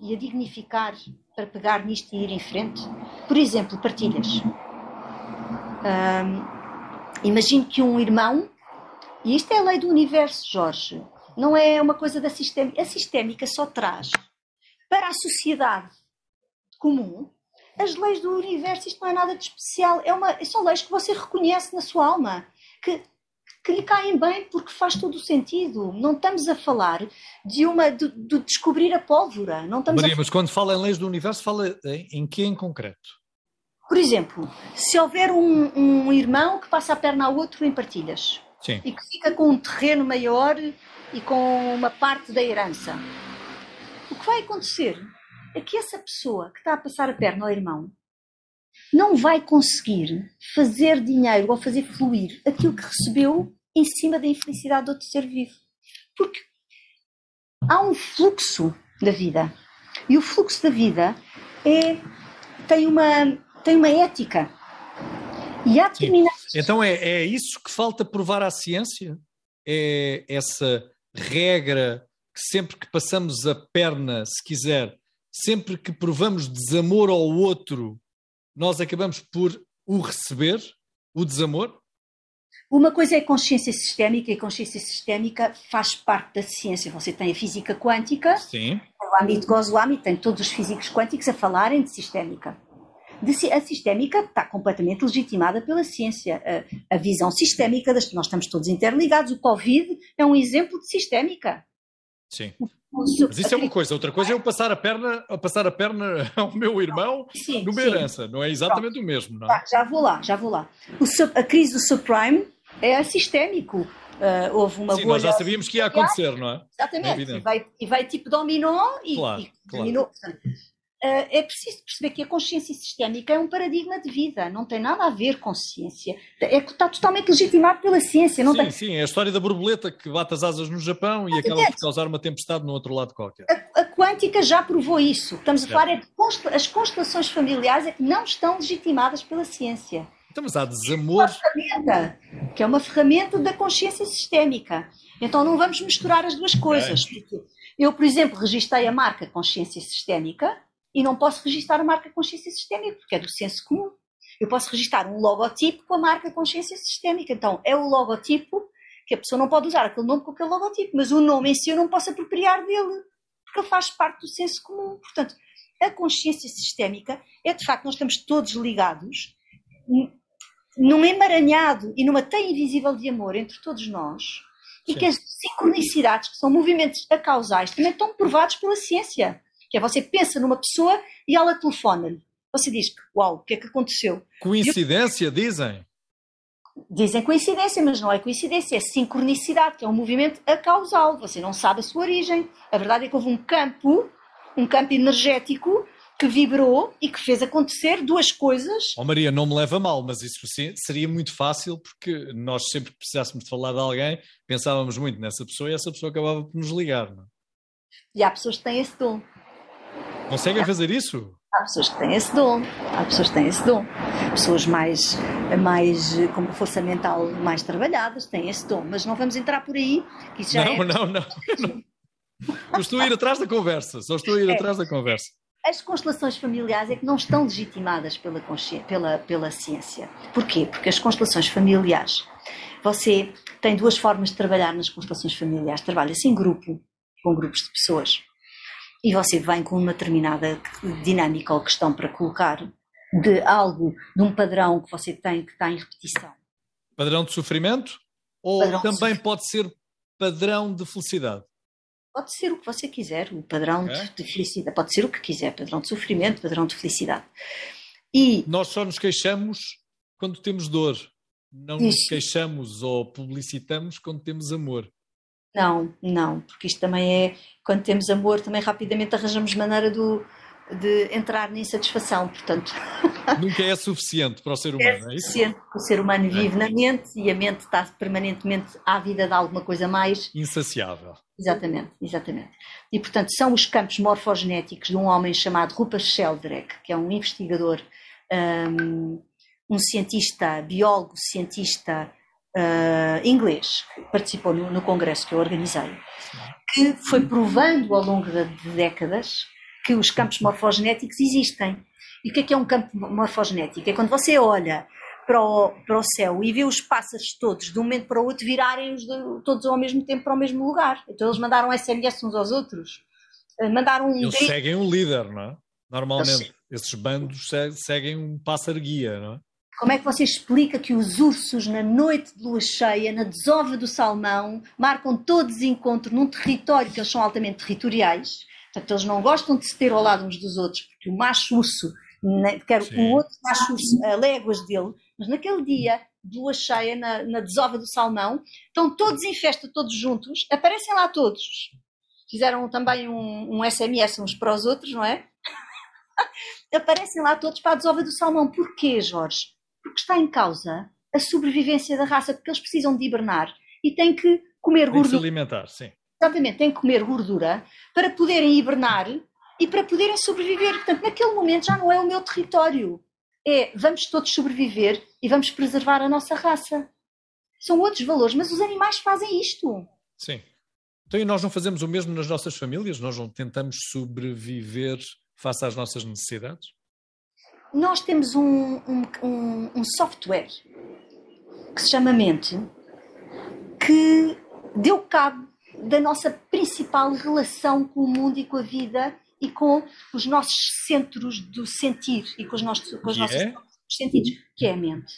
e a dignificar para pegar nisto e ir em frente. Por exemplo, partilhas. Um, imagino que um irmão, e isto é a lei do universo, Jorge, não é uma coisa da sistémica. A sistémica só traz para a sociedade comum as leis do universo. Isto não é nada de especial. É uma, são leis que você reconhece na sua alma, que, que lhe caem bem porque faz todo o sentido. Não estamos a falar de uma de, de descobrir a pólvora. Não estamos Maria, a... mas quando fala em leis do universo, fala em, em que em concreto? Por exemplo, se houver um, um irmão que passa a perna ao outro em partilhas Sim. e que fica com um terreno maior e com uma parte da herança, o que vai acontecer é que essa pessoa que está a passar a perna ao irmão não vai conseguir fazer dinheiro ou fazer fluir aquilo que recebeu em cima da infelicidade do outro ser vivo. Porque há um fluxo da vida. E o fluxo da vida é, tem uma, tem uma ética. E há determinadas. Então é, é isso que falta provar à ciência? É essa regra que sempre que passamos a perna, se quiser, sempre que provamos desamor ao outro, nós acabamos por o receber, o desamor? Uma coisa é consciência sistémica, e consciência sistémica faz parte da ciência. Você tem a física quântica, Sim. o âmbito Goswami tem todos os físicos quânticos a falarem de sistémica a sistémica está completamente legitimada pela ciência. A, a visão sistémica, das, nós estamos todos interligados. O Covid é um exemplo de sistémica. Sim. Mas isso é uma coisa, outra coisa é eu passar a perna, a passar a perna ao meu irmão sim, numa sim. herança, não é exatamente Pronto. o mesmo, não é? Já vou lá, já vou lá. A crise do subprime é sistémico. Uh, houve uma Sim, nós já sabíamos que ia acontecer, não é? Exatamente. É e, vai, e vai tipo dominó e, claro, e claro. dominou. Uh, é preciso perceber que a consciência sistémica é um paradigma de vida, não tem nada a ver com ciência. É, está totalmente legitimado pela ciência. Sim, tem... sim, é a história da borboleta que bate as asas no Japão e acaba por causar uma tempestade no outro lado qualquer. A, a quântica já provou isso. Estamos a falar é de const... as constelações familiares é que não estão legitimadas pela ciência. Então, mas há desamor. que é uma ferramenta da consciência sistémica. Então não vamos misturar as duas coisas. É. Eu, por exemplo, registrei a marca consciência sistémica e não posso registrar a marca consciência sistémica, porque é do senso comum. Eu posso registrar um logotipo com a marca consciência sistémica. Então, é o logotipo que a pessoa não pode usar aquele nome com aquele logotipo, mas o nome em si eu não posso apropriar dele, porque ele faz parte do senso comum. Portanto, a consciência sistémica é de facto, nós estamos todos ligados num emaranhado e numa teia invisível de amor entre todos nós, Sim. e que as sincronicidades, que são movimentos acausais, também estão provados pela ciência. Que é você pensa numa pessoa e ela telefona-lhe. Você diz, uau, o que é que aconteceu? Coincidência, eu... dizem? Dizem coincidência, mas não é coincidência, é sincronicidade, que é um movimento acausal. Você não sabe a sua origem. A verdade é que houve um campo, um campo energético que vibrou e que fez acontecer duas coisas. Oh Maria, não me leva mal, mas isso seria muito fácil porque nós sempre que precisássemos de falar de alguém, pensávamos muito nessa pessoa e essa pessoa acabava por nos ligar. Não? É? E há pessoas que têm esse dom. Conseguem fazer isso? Há pessoas que têm esse dom, há pessoas que têm esse dom. Pessoas mais, mais com força mental mais trabalhadas têm esse dom, mas não vamos entrar por aí. Que já não, é... não, não, não. Eu estou a ir atrás da conversa, só estou a ir é. atrás da conversa. As constelações familiares é que não estão legitimadas pela, pela, pela ciência. Porquê? Porque as constelações familiares, você tem duas formas de trabalhar nas constelações familiares. Trabalha-se em grupo, com grupos de pessoas, e você vem com uma determinada dinâmica ou questão para colocar de algo, de um padrão que você tem que está em repetição. Padrão de sofrimento? Ou padrão também pode ser padrão de felicidade? Pode ser o que você quiser, o padrão é? de, de, felicidade. Pode ser o que quiser, padrão de sofrimento, padrão de felicidade. E nós só nos queixamos quando temos dor. Não isso. nos queixamos ou publicitamos quando temos amor. Não, não, porque isto também é quando temos amor, também rapidamente arranjamos maneira do, de entrar na insatisfação, portanto. Nunca é suficiente para o ser humano, é, é isso? suficiente, o ser humano vive é. na mente e a mente está permanentemente à vida de alguma coisa mais. Insaciável. Exatamente, exatamente. E, portanto, são os campos morfogenéticos de um homem chamado Rupert Sheldrake, que é um investigador, um, um cientista, biólogo, cientista uh, inglês, que participou no, no, congresso que eu organizei, que foi provando ao longo de, de décadas que os campos morfogenéticos existem. E o que é que é um campo morfogenético? É quando você olha para o, para o céu e vê os pássaros todos, de um momento para o outro, virarem os todos ao mesmo tempo para o mesmo lugar. Então eles mandaram SMS uns aos outros. Eh, mandaram um eles seguem um líder, não é? Normalmente, esses bandos seguem um pássaro guia, não é? Como é que você explica que os ursos, na noite de lua cheia, na desova do salmão, marcam todos encontro num território que eles são altamente territoriais? Portanto, eles não gostam de se ter ao lado uns dos outros, porque o macho urso quer Sim. o outro macho urso a léguas dele, mas naquele dia de lua cheia, na, na desova do salmão, estão todos em festa, todos juntos, aparecem lá todos. Fizeram também um, um SMS uns para os outros, não é? aparecem lá todos para a desova do salmão. Porquê, Jorge? Porque está em causa a sobrevivência da raça, porque eles precisam de hibernar e têm que comer gordura. se alimentar, sim. Exatamente, têm que comer gordura para poderem hibernar e para poderem sobreviver. Portanto, naquele momento já não é o meu território. É vamos todos sobreviver e vamos preservar a nossa raça. São outros valores, mas os animais fazem isto. Sim. Então, e nós não fazemos o mesmo nas nossas famílias? Nós não tentamos sobreviver face às nossas necessidades? Nós temos um, um, um, um software que se chama Mente, que deu cabo da nossa principal relação com o mundo e com a vida e com os nossos centros do sentir e com os nossos, com os nossos é? sentidos, que é a mente.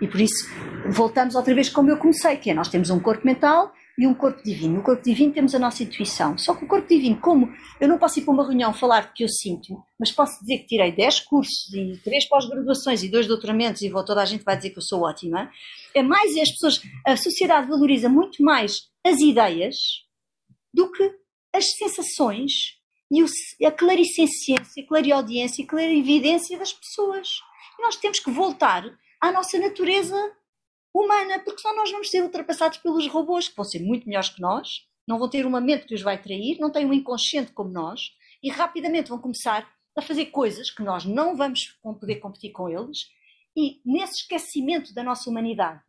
E por isso voltamos outra vez como eu comecei, que é nós temos um corpo mental, e um corpo divino. No corpo divino temos a nossa intuição. Só que o corpo divino, como eu não posso ir para uma reunião falar do que eu sinto, mas posso dizer que tirei 10 cursos e 3 pós-graduações e 2 doutoramentos e vou, toda a gente vai dizer que eu sou ótima, é mais as pessoas, a sociedade valoriza muito mais as ideias do que as sensações e a claricenciência, a clareaudiência e a clarividência das pessoas. E nós temos que voltar à nossa natureza humana, porque senão nós vamos ser ultrapassados pelos robôs, que vão ser muito melhores que nós, não vão ter uma mente que os vai trair, não têm um inconsciente como nós, e rapidamente vão começar a fazer coisas que nós não vamos poder competir com eles, e nesse esquecimento da nossa humanidade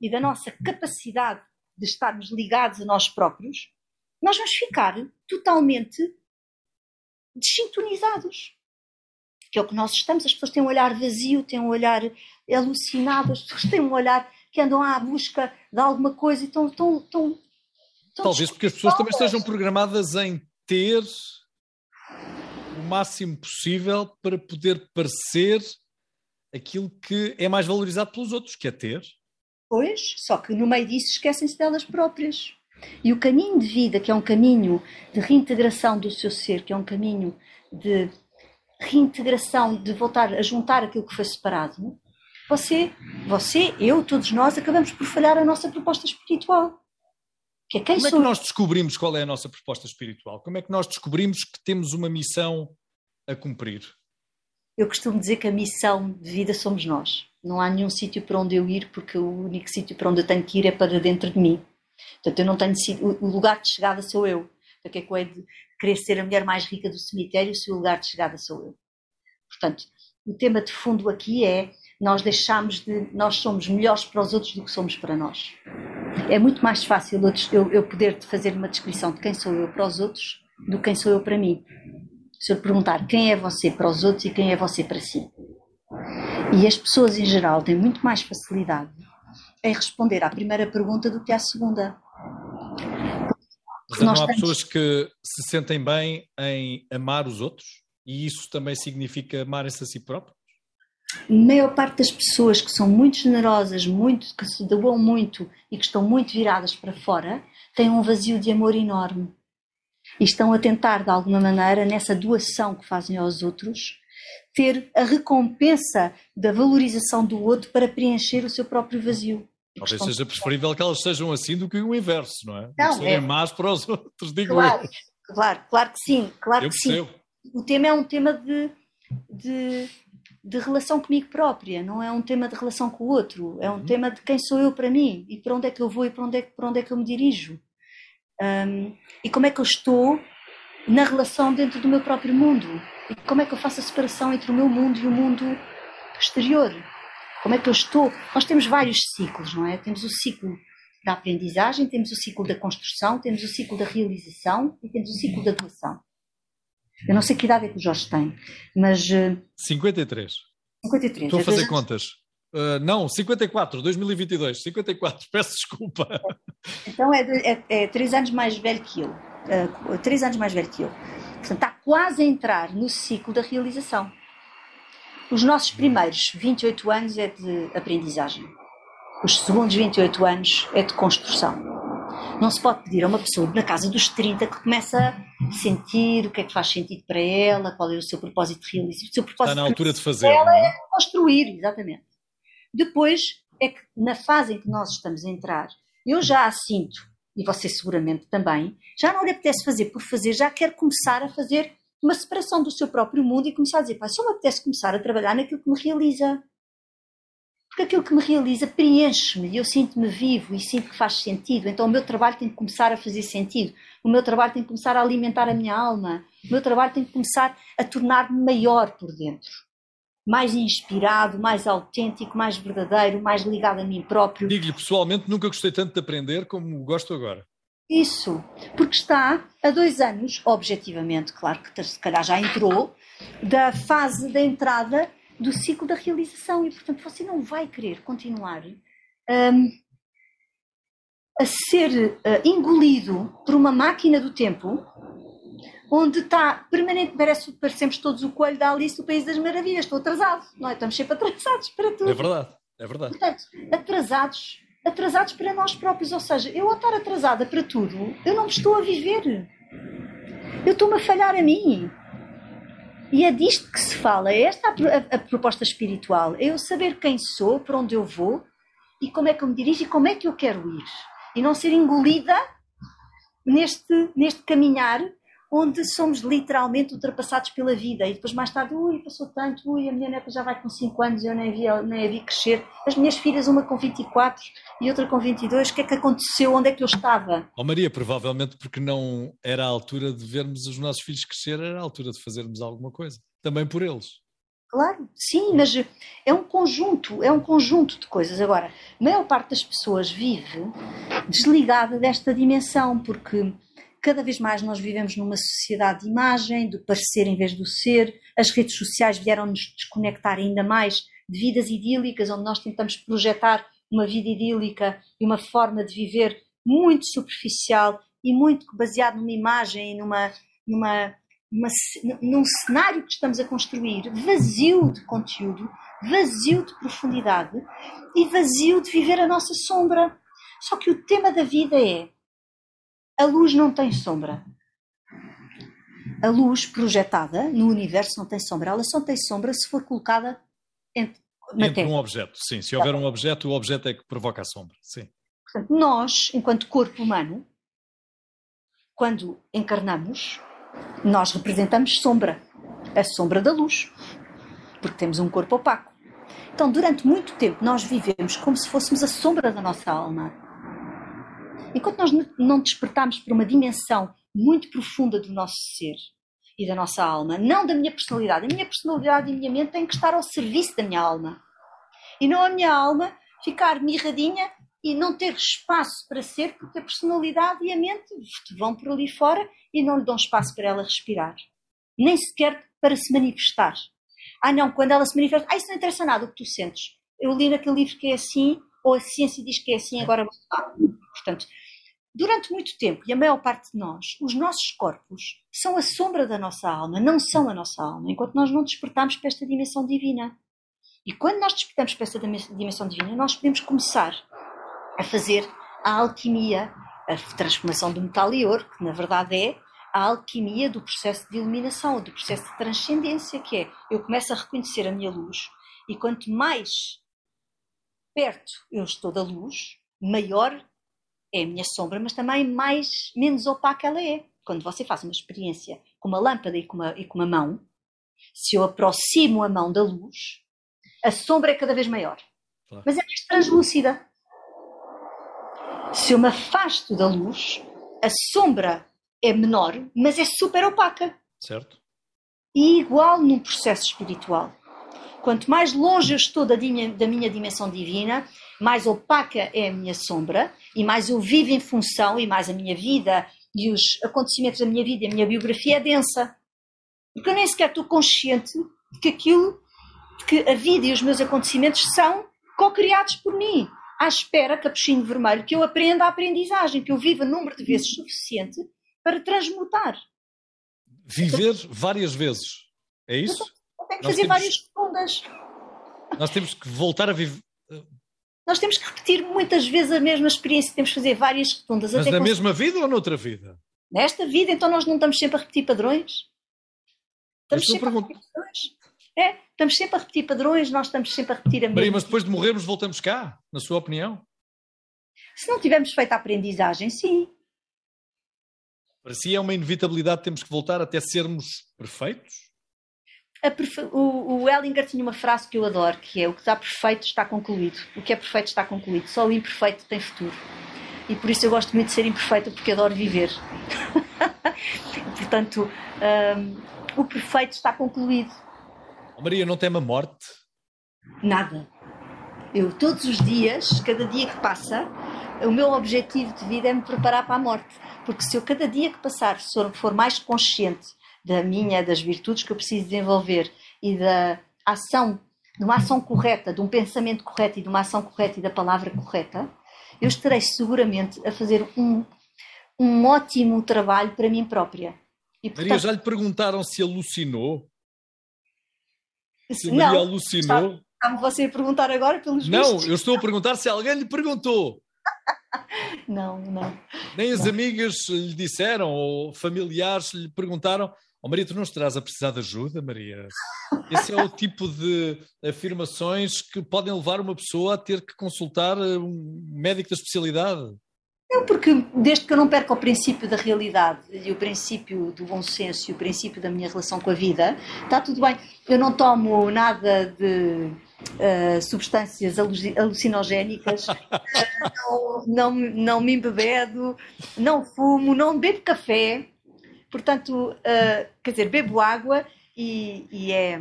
e da nossa capacidade de estarmos ligados a nós próprios, nós vamos ficar totalmente desintonizados. Que é o que nós estamos, as pessoas têm um olhar vazio, têm um olhar alucinado, as pessoas têm um olhar que andam à busca de alguma coisa e estão. estão, estão, estão Talvez porque as pessoas também estejam programadas em ter o máximo possível para poder parecer aquilo que é mais valorizado pelos outros, que é ter. Pois, só que no meio disso esquecem-se delas próprias. E o caminho de vida, que é um caminho de reintegração do seu ser, que é um caminho de reintegração, de voltar a juntar aquilo que foi separado, você, você, eu, todos nós acabamos por falhar a nossa proposta espiritual. Que é quem Como é que nós descobrimos qual é a nossa proposta espiritual? Como é que nós descobrimos que temos uma missão a cumprir? Eu costumo dizer que a missão de vida somos nós. Não há nenhum sítio para onde eu ir, porque o único sítio para onde eu tenho que ir é para dentro de mim. Portanto, eu não tenho o lugar de chegada sou eu. Para que é que eu é de querer ser a mulher mais rica do cemitério se o lugar de chegada sou eu? Portanto, o tema de fundo aqui é nós deixamos de. Nós somos melhores para os outros do que somos para nós. É muito mais fácil eu, eu poder fazer uma descrição de quem sou eu para os outros do que quem sou eu para mim. Se eu perguntar quem é você para os outros e quem é você para si. E as pessoas em geral têm muito mais facilidade em responder à primeira pergunta do que à segunda. Mas não há temos... pessoas que se sentem bem em amar os outros? E isso também significa amarem-se a si próprios? A maior parte das pessoas que são muito generosas, muito, que se doam muito e que estão muito viradas para fora, têm um vazio de amor enorme. E estão a tentar, de alguma maneira, nessa doação que fazem aos outros, ter a recompensa da valorização do outro para preencher o seu próprio vazio. Talvez seja preferível que elas sejam assim do que o inverso, não é? Não, é mais para os outros, digo claro, eu. Claro, claro que sim, claro eu que percebo. sim. O tema é um tema de, de de relação comigo própria, não é um tema de relação com o outro, é um uhum. tema de quem sou eu para mim e para onde é que eu vou e para onde é, para onde é que eu me dirijo. Um, e como é que eu estou na relação dentro do meu próprio mundo e como é que eu faço a separação entre o meu mundo e o mundo exterior. Como é que eu estou? Nós temos vários ciclos, não é? Temos o ciclo da aprendizagem, temos o ciclo da construção, temos o ciclo da realização e temos o ciclo da doação. Eu não sei que idade é que o Jorge tem, mas. 53. 53. Estou a fazer contas. Uh, não, 54, 2022, 54, peço desculpa. Então é, é, é três anos mais velho que eu. Uh, três anos mais velho que eu. Portanto, está quase a entrar no ciclo da realização. Os nossos primeiros 28 anos é de aprendizagem. Os segundos 28 anos é de construção. Não se pode pedir a uma pessoa na casa dos 30 que começa a sentir o que é que faz sentido para ela, qual é o seu propósito de realizar. O seu propósito Está na altura de fazer. Ela é? é construir, exatamente. Depois é que na fase em que nós estamos a entrar, eu já a sinto, e você seguramente também, já não lhe apetece fazer por fazer, já quer começar a fazer uma separação do seu próprio mundo e começar a dizer, pá, só me apetece começar a trabalhar naquilo que me realiza porque aquilo que me realiza preenche-me e eu sinto-me vivo e sinto que faz sentido. Então o meu trabalho tem que começar a fazer sentido. O meu trabalho tem que começar a alimentar a minha alma. O meu trabalho tem que começar a tornar-me maior por dentro. Mais inspirado, mais autêntico, mais verdadeiro, mais ligado a mim próprio. Digo-lhe, pessoalmente, nunca gostei tanto de aprender como gosto agora. Isso, porque está há dois anos, objetivamente, claro que se calhar já entrou, da fase da entrada do ciclo da realização e, portanto, você não vai querer continuar um, a ser uh, engolido por uma máquina do tempo onde está permanente, parece, parecemos todos o coelho da Alice do País das Maravilhas, estou atrasado, não é? Estamos sempre atrasados para tudo. É verdade, é verdade. Portanto, atrasados atrasados para nós próprios. Ou seja, eu ao estar atrasada para tudo, eu não me estou a viver. Eu estou-me a falhar a mim. E é disto que se fala, é esta a, a, a, proposta espiritual, é eu saber quem sou, para onde eu vou e como é que eu me dirijo e como é que eu quero ir. E não ser engolida neste, neste caminhar onde somos literalmente ultrapassados pela vida e depois mais tarde, ui, passou tanto, ui, a minha neta já vai com 5 anos eu nem a, vi, nem a vi crescer. As minhas filhas, uma com 24 e outra com 22, o que é que aconteceu? Onde é que eu estava? Oh Maria, provavelmente porque não era a altura de vermos os nossos filhos crescer, era a altura de fazermos alguma coisa, também por eles. Claro, sim, mas é um conjunto, é um conjunto de coisas. Agora, a maior parte das pessoas vive desligada desta dimensão, porque cada vez mais nós vivemos numa sociedade de imagem, do parecer em vez do ser. As redes sociais vieram nos desconectar ainda mais de vidas idílicas, onde nós tentamos projetar uma vida idílica e uma forma de viver muito superficial e muito baseado numa imagem numa, numa, numa, num cenário que estamos a construir vazio de conteúdo, vazio de profundidade e vazio de viver a nossa sombra. Só que o tema da vida é a luz não tem sombra. A luz projetada no universo não tem sombra. Ela só tem sombra se for colocada entre, entre um objeto. Sim, se houver um objeto, o objeto é que provoca a sombra. Sim. Portanto, nós, enquanto corpo humano, quando encarnamos, nós representamos sombra, a sombra da luz, porque temos um corpo opaco. Então, durante muito tempo, nós vivemos como se fôssemos a sombra da nossa alma. Enquanto nós não despertarmos para uma dimensão muito profunda do nosso ser e da nossa alma, não da minha personalidade, a minha personalidade e a minha mente têm que estar ao serviço da minha alma. E não a minha alma ficar mirradinha e não ter espaço para ser, porque a personalidade e a mente vão por ali fora e não lhe dão espaço para ela respirar. Nem sequer para se manifestar. Ah, não, quando ela se manifesta, ah, isso não interessa nada o que tu sentes. Eu li naquele livro que é assim, ou a ciência diz que é assim, agora vou lá. Portanto, durante muito tempo, e a maior parte de nós, os nossos corpos são a sombra da nossa alma, não são a nossa alma, enquanto nós não despertamos para esta dimensão divina. E quando nós despertamos para esta dimensão divina, nós podemos começar a fazer a alquimia, a transformação do metal e ouro, que na verdade é a alquimia do processo de iluminação, do processo de transcendência, que é eu começo a reconhecer a minha luz, e quanto mais perto eu estou da luz, maior é a minha sombra, mas também mais menos opaca ela é. Quando você faz uma experiência com uma lâmpada e com uma, e com uma mão, se eu aproximo a mão da luz, a sombra é cada vez maior. Claro. Mas é mais translúcida. Se eu me afasto da luz, a sombra é menor, mas é super opaca. Certo. E igual num processo espiritual. Quanto mais longe eu estou da, da minha dimensão divina, mais opaca é a minha sombra e mais eu vivo em função e mais a minha vida e os acontecimentos da minha vida e a minha biografia é densa. Porque eu nem sequer estou consciente de que aquilo, de que a vida e os meus acontecimentos são co-criados por mim, à espera, capuchinho vermelho, que eu aprenda a aprendizagem, que eu viva número de vezes suficiente para transmutar. Viver várias vezes, é isso? Eu tenho que fazer temos... várias segundas. Nós temos que voltar a viver nós temos que repetir muitas vezes a mesma experiência, temos que fazer várias rotundas. Mas na mesma vida ou noutra vida? Nesta vida, então nós não estamos sempre a repetir padrões? Estamos sempre a repetir padrões. É, estamos sempre a repetir padrões, nós estamos sempre a repetir a mesma. Maria, mas depois de morrermos voltamos cá, na sua opinião? Se não tivermos feito a aprendizagem, sim. Para si é uma inevitabilidade, temos que voltar até sermos perfeitos? Perfe... O, o Ellinger tinha uma frase que eu adoro, que é o que está perfeito está concluído. O que é perfeito está concluído. Só o imperfeito tem futuro. E por isso eu gosto muito de ser imperfeita, porque adoro viver. Portanto, um, o perfeito está concluído. Oh, Maria, não teme a morte? Nada. Eu, todos os dias, cada dia que passa, o meu objetivo de vida é me preparar para a morte. Porque se eu, cada dia que passar, for mais consciente da minha, das virtudes que eu preciso desenvolver e da ação, de uma ação correta, de um pensamento correto e de uma ação correta e da palavra correta, eu estarei seguramente a fazer um, um ótimo trabalho para mim própria. E, portanto, Maria, já lhe perguntaram se alucinou? Se Maria não, alucinou? Está-me você a perguntar agora pelos Não, vistos? eu estou a perguntar se alguém lhe perguntou. Não, não. Nem as Não. amigas lhe disseram, ou familiares lhe perguntaram: Oh Maria, tu não estarás a precisar de ajuda, Maria? Esse é o tipo de afirmações que podem levar uma pessoa a ter que consultar eh, um médico da especialidade. Não, porque desde que eu não perca o princípio da realidade e o princípio do bom senso e o princípio da minha relação com a vida, está tudo bem. Eu não tomo nada de eh, substâncias aluci- alucinogénicas, não, não, não me embebedo, não fumo, não bebo café, portanto, eh, quer dizer, bebo água e, e é.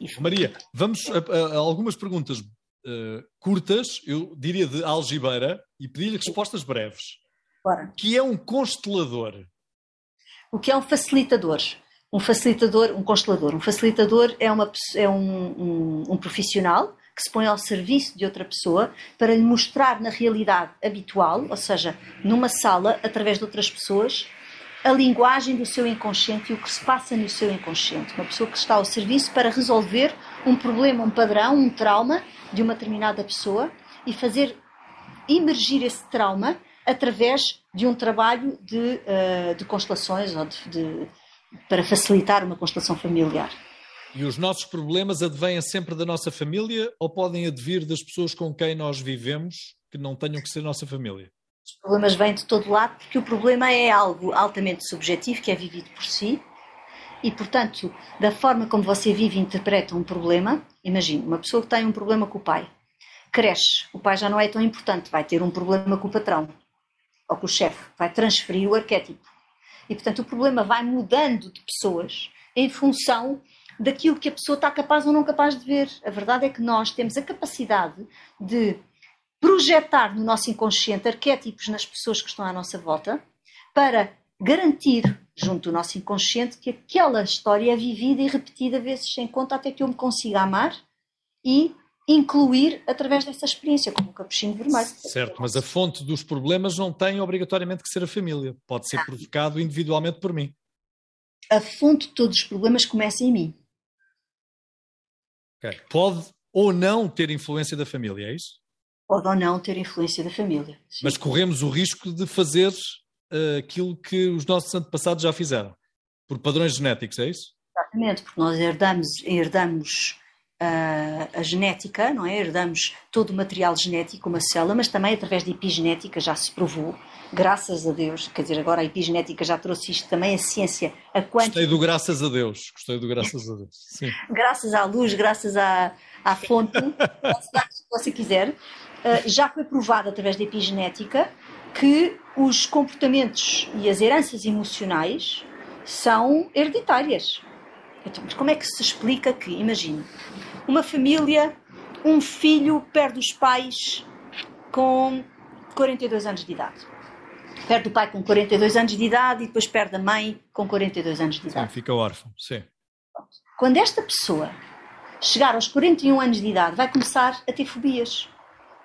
e- Maria, vamos a, a- algumas perguntas eh, curtas, eu diria de algibeira, e pedir-lhe respostas breves. Bora. Que é um constelador? O que é um facilitador? Um facilitador, um constelador. Um facilitador é, uma, é um, um- um profissional que se põe ao serviço de outra pessoa para lhe mostrar na realidade habitual, ou seja, numa sala, através de outras pessoas, a linguagem do seu inconsciente e o que se passa no seu inconsciente. Uma pessoa que está ao serviço para resolver um problema, um padrão, um trauma de uma determinada pessoa e fazer emergir esse trauma através de um trabalho de, eh, de constelações ou de, de- para facilitar uma constelação familiar. E os nossos problemas advêm sempre da nossa família ou podem advir das pessoas com quem nós vivemos que não tenham que ser nossa família? Os problemas vêm de todo lado porque o problema é algo altamente subjetivo que é vivido por si e, portanto, da forma como você vive e interpreta um problema, imagine, uma pessoa que tem um problema com o pai, cresce, o pai já não é tão importante, vai ter um problema com o patrão ou com o chefe, vai transferir o arquétipo. E, portanto, o problema vai mudando de pessoas em função daquilo que a pessoa está capaz ou não capaz de ver. A verdade é que nós temos a capacidade de projetar no nosso inconsciente arquétipos nas pessoas que estão à nossa volta para garantir junto do nosso inconsciente que aquela história é vivida e repetida vezes sem conta até que eu me consiga amar e incluir através dessa experiência, como o capuchinho vermelho. Certo, mas a fonte dos problemas não tem obrigatoriamente que ser a família. Pode ser provocado individualmente por mim. A fonte de todos os problemas começa em mim. Ok. Pode ou não ter influência da família, é isso? Pode ou não ter influência da família. Sim. Mas corremos o risco de fazer eh, aquilo que os nossos antepassados já fizeram, por padrões genéticos, é isso? Exatamente, porque nós herdamos, herdamos ah, a genética, não é? Herdamos todo o material genético, uma célula, mas também através de epigenética já se provou, graças a Deus, quer dizer, agora a epigenética já trouxe isto também, a ciência, a quântica, Gostei do graças a Deus. Gostei do graças a Deus. Sim. graças à luz, graças à, à fonte, o que você quiser, já foi provado através da epigenética que os comportamentos e as heranças emocionais são hereditárias. Então, mas como é que se explica que, imagine, uma família, um filho perde os pais com 42 anos de idade. Perde o pai com 42 anos de idade e depois perde a mãe com 42 anos de Sim, idade. fica órfão. Sim. Quando esta pessoa chegar aos 41 anos de idade, vai começar a ter fobias.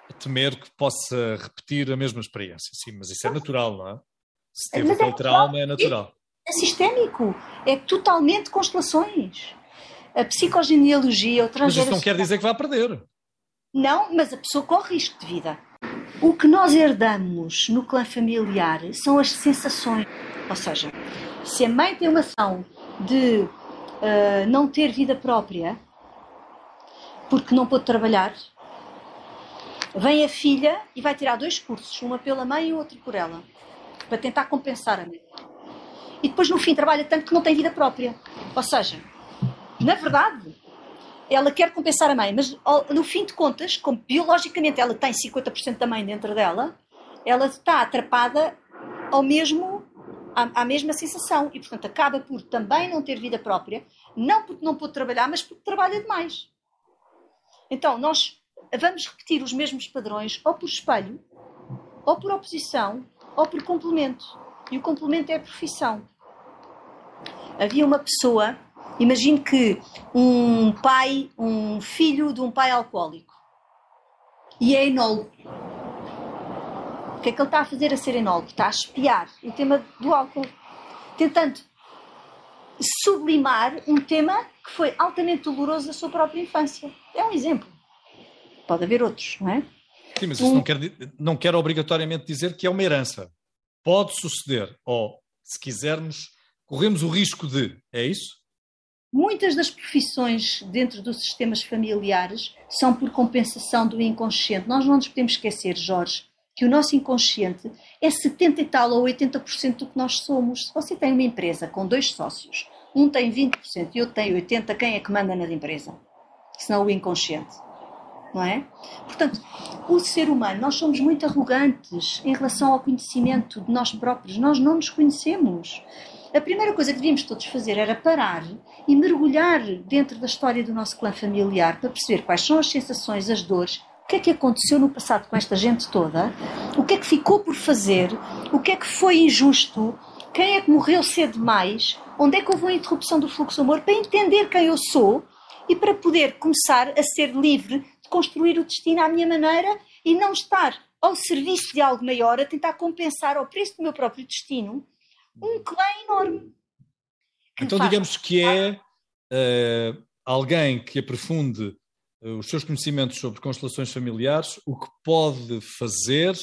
A temer que possa repetir a mesma experiência. Sim, mas isso é natural, não é? Se teve Mas é aquele trauma, é natural. É sistémico, é totalmente constelações. A psicogenealogia, o Mas isso não quer dizer que vá perder. Não, mas a pessoa corre risco de vida. O que nós herdamos no clã familiar são as sensações. Ou seja, se a mãe tem uma ação de ah, não ter vida própria porque não pôde trabalhar, vem a filha e vai tirar dois cursos, uma pela mãe e outro por ela, para tentar compensar a mãe. E depois no fim trabalha tanto que não tem vida própria. Ou seja, na verdade, ela quer compensar a mãe, mas no fim de contas, como biologicamente ela tem 50% da mãe dentro dela, ela está atrapada ao mesmo, à, à mesma sensação e, portanto, acaba por também não ter vida própria, não porque não pôde trabalhar, mas porque trabalha demais. Então, nós vamos repetir os mesmos padrões ou por espelho, ou por oposição, ou por complemento. E o complemento é a profissão. Havia uma pessoa, imagine que um pai, um filho de um pai alcoólico, e é enólogo. O que é que ele está a fazer a ser enólogo? Está a espiar o tema do álcool, tentando sublimar um tema que foi altamente doloroso da sua própria infância. É um exemplo. Pode haver outros, não é? Sim, mas isso um... não, quer, não quer obrigatoriamente dizer que é uma herança. Pode suceder, ou se quisermos, corremos o risco de. É isso? Muitas das profissões dentro dos sistemas familiares são por compensação do inconsciente. Nós não nos podemos esquecer, Jorge, que o nosso inconsciente é 70 e tal ou 80% do que nós somos. Se você tem uma empresa com dois sócios, um tem 20% e outro tem 80%, quem é que manda na empresa? Senão o inconsciente. Não é? Portanto, o ser humano, nós somos muito arrogantes em relação ao conhecimento de nós próprios. Nós não nos conhecemos. A primeira coisa que devíamos todos fazer era parar e mergulhar dentro da história do nosso clã familiar para perceber quais são as sensações, as dores, o que é que aconteceu no passado com esta gente toda, o que é que ficou por fazer, o que é que foi injusto, quem é que morreu cedo demais, onde é que houve uma interrupção do fluxo do amor, para entender quem eu sou e para poder começar a ser livre de construir o destino à minha maneira e não estar ao serviço de algo maior, a tentar compensar ao preço do meu próprio destino um clã enorme. Então, digamos que é uh, alguém que aprofunde uh, os seus conhecimentos sobre constelações familiares, o que pode fazer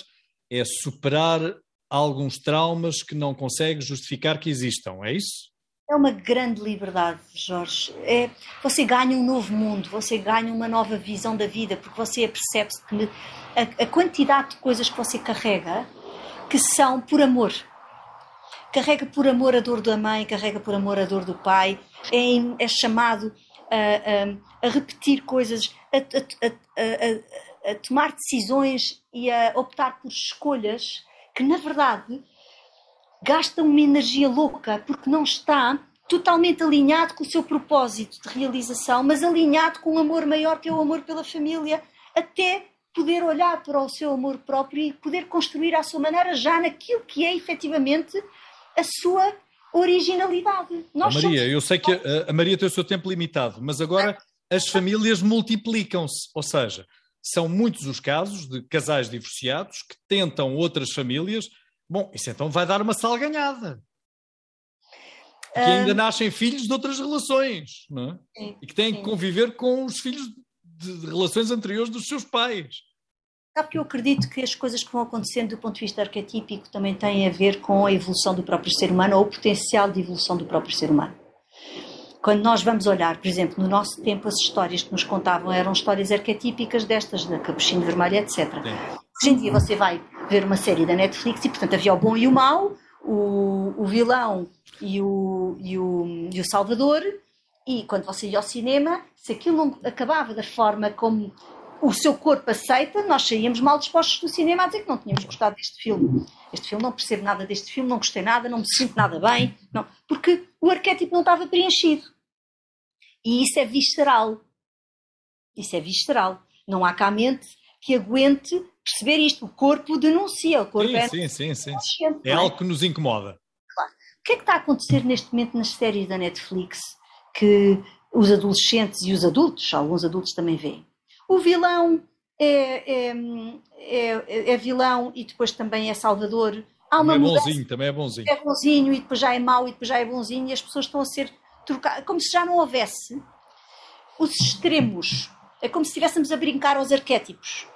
é superar alguns traumas que não consegue justificar que existam, é isso? É uma grande liberdade, Jorge. É, você ganha um novo mundo, você ganha uma nova visão da vida, porque você percebe-se que a, a quantidade de coisas que você carrega que são por amor carrega por amor a dor da mãe, carrega por amor a dor do pai, é, é chamado a, a, a, repetir coisas, a, a, tomar decisões e a optar por escolhas que, na verdade, gastam uma energia louca porque não está totalmente alinhado com o seu propósito de realização, mas alinhado com um amor maior que é o amor pela família, até poder olhar para o seu amor próprio e poder construir à sua maneira já naquilo que é efetivamente a sua originalidade. Nós Maria, somos... eu sei que a, a, Maria tem o seu tempo limitado, mas agora as famílias multiplicam-se, ou seja, são muitos os casos de casais divorciados que tentam outras famílias. Bom, isso então vai dar uma salganhada. Que ainda nascem filhos de outras relações, não é? Sim, e que têm sim. que conviver com os filhos de relações anteriores dos seus pais. Sabe que eu acredito que as coisas que vão acontecendo do ponto de vista arquetípico também têm a ver com a evolução do próprio ser humano ou o potencial de evolução do próprio ser humano. Quando nós vamos olhar, por exemplo, no nosso tempo, as histórias que nos contavam eram histórias arquetípicas destas, da Capuchinho Vermelho, etc. Sim. Hoje em dia você vai ver uma série da Netflix e, portanto, havia o bom e o mau, o, o vilão e o, e, o, e o salvador, e quando você ia ao cinema, se aquilo não acabava da forma como o seu corpo aceita, nós saíamos mal dispostos do cinema a dizer que não tínhamos gostado deste filme. Este filme, não percebo nada deste filme, não gostei nada, não me sinto nada bem, não, porque o arquétipo não estava preenchido. E isso é visceral. Isso é visceral. Não há cá mente que aguente perceber isto. O corpo denuncia, o corpo sim, é. Sim, sim, sim. É, é algo que nos incomoda. Claro. O que é que está a acontecer neste momento nas séries da Netflix que os adolescentes e os adultos, alguns adultos também veem? O vilão é, é, é, é vilão e depois também é salvador. Há uma também é bonzinho, também é bonzinho. É bonzinho e depois já é mau e depois já é bonzinho e as pessoas estão a ser trocadas, como se já não houvesse os extremos. É como se estivéssemos a brincar aos arquétipos.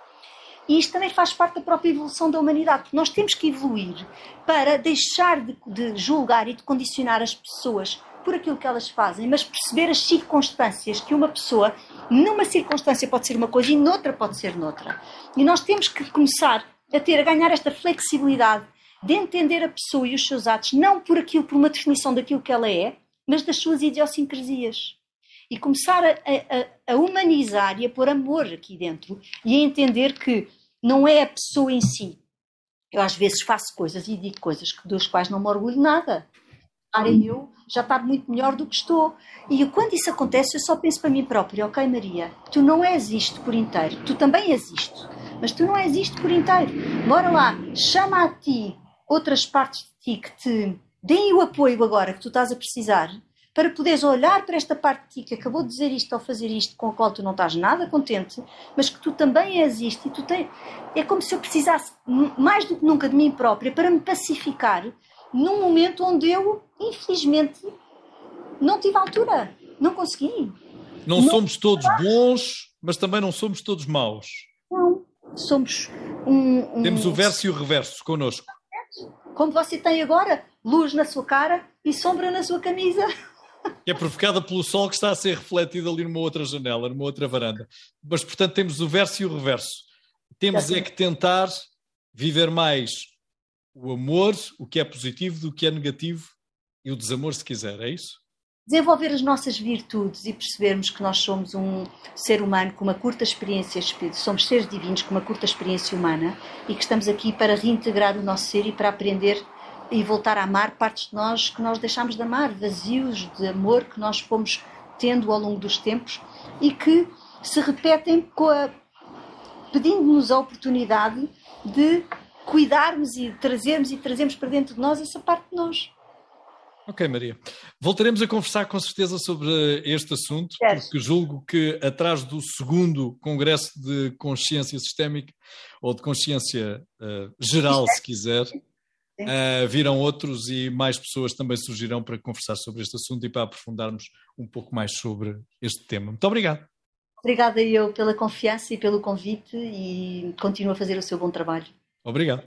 E isto também faz parte da própria evolução da humanidade, nós temos que evoluir para deixar de, de julgar e de condicionar as pessoas por aquilo que elas fazem, mas perceber as circunstâncias que uma pessoa, numa circunstância pode ser uma coisa e noutra pode ser noutra. E nós temos que começar a ter, a ganhar esta flexibilidade de entender a pessoa e os seus atos, não por aquilo, por uma definição daquilo que ela é, mas das suas idiosincrasias. E começar a, a, a humanizar e a pôr amor aqui dentro e a entender que não é a pessoa em si. Eu às vezes faço coisas e digo coisas dos quais não me orgulho nada. Para eu já estar muito melhor do que estou. E quando isso acontece, eu só penso para mim própria, ok Maria, tu não és isto por inteiro, tu também és isto, mas tu não és isto por inteiro. Bora lá, chama a ti outras partes de ti que te deem o apoio agora que tu estás a precisar, para poderes olhar para esta parte de ti que acabou de dizer isto ou fazer isto com a qual tu não estás nada contente, mas que tu também és isto e tu tens... É como se eu precisasse mais do que nunca de mim própria para me pacificar num momento onde eu, infelizmente, não tive altura, não consegui. Não, não somos todos bons mas também não somos todos maus. Não, somos um. um... Temos o verso e o reverso connosco. Como você tem agora, luz na sua cara e sombra na sua camisa. Que é provocada pelo sol que está a ser refletido ali numa outra janela, numa outra varanda. Mas, portanto, temos o verso e o reverso. Temos é que tentar viver mais o amor, o que é positivo, do que é negativo e o desamor, se quiser, é isso? Desenvolver as nossas virtudes e percebermos que nós somos um ser humano com uma curta experiência somos seres divinos com uma curta experiência humana e que estamos aqui para reintegrar o nosso ser e para aprender e voltar a amar partes de nós que nós deixámos de amar, vazios de amor que nós fomos tendo ao longo dos tempos e que se repetem pedindo-nos a oportunidade de cuidarmos e trazermos e trazermos para dentro de nós essa parte de nós. Ok, Maria. Voltaremos a conversar com certeza sobre este assunto, porque julgo que atrás do segundo Congresso de Consciência Sistémica, ou de Consciência uh, Geral, se quiser, uh, virão outros e mais pessoas também surgirão para conversar sobre este assunto e para aprofundarmos um pouco mais sobre este tema. Muito obrigado. Obrigada eu pela confiança e pelo convite e continuo a fazer o seu bom trabalho. Obrigado.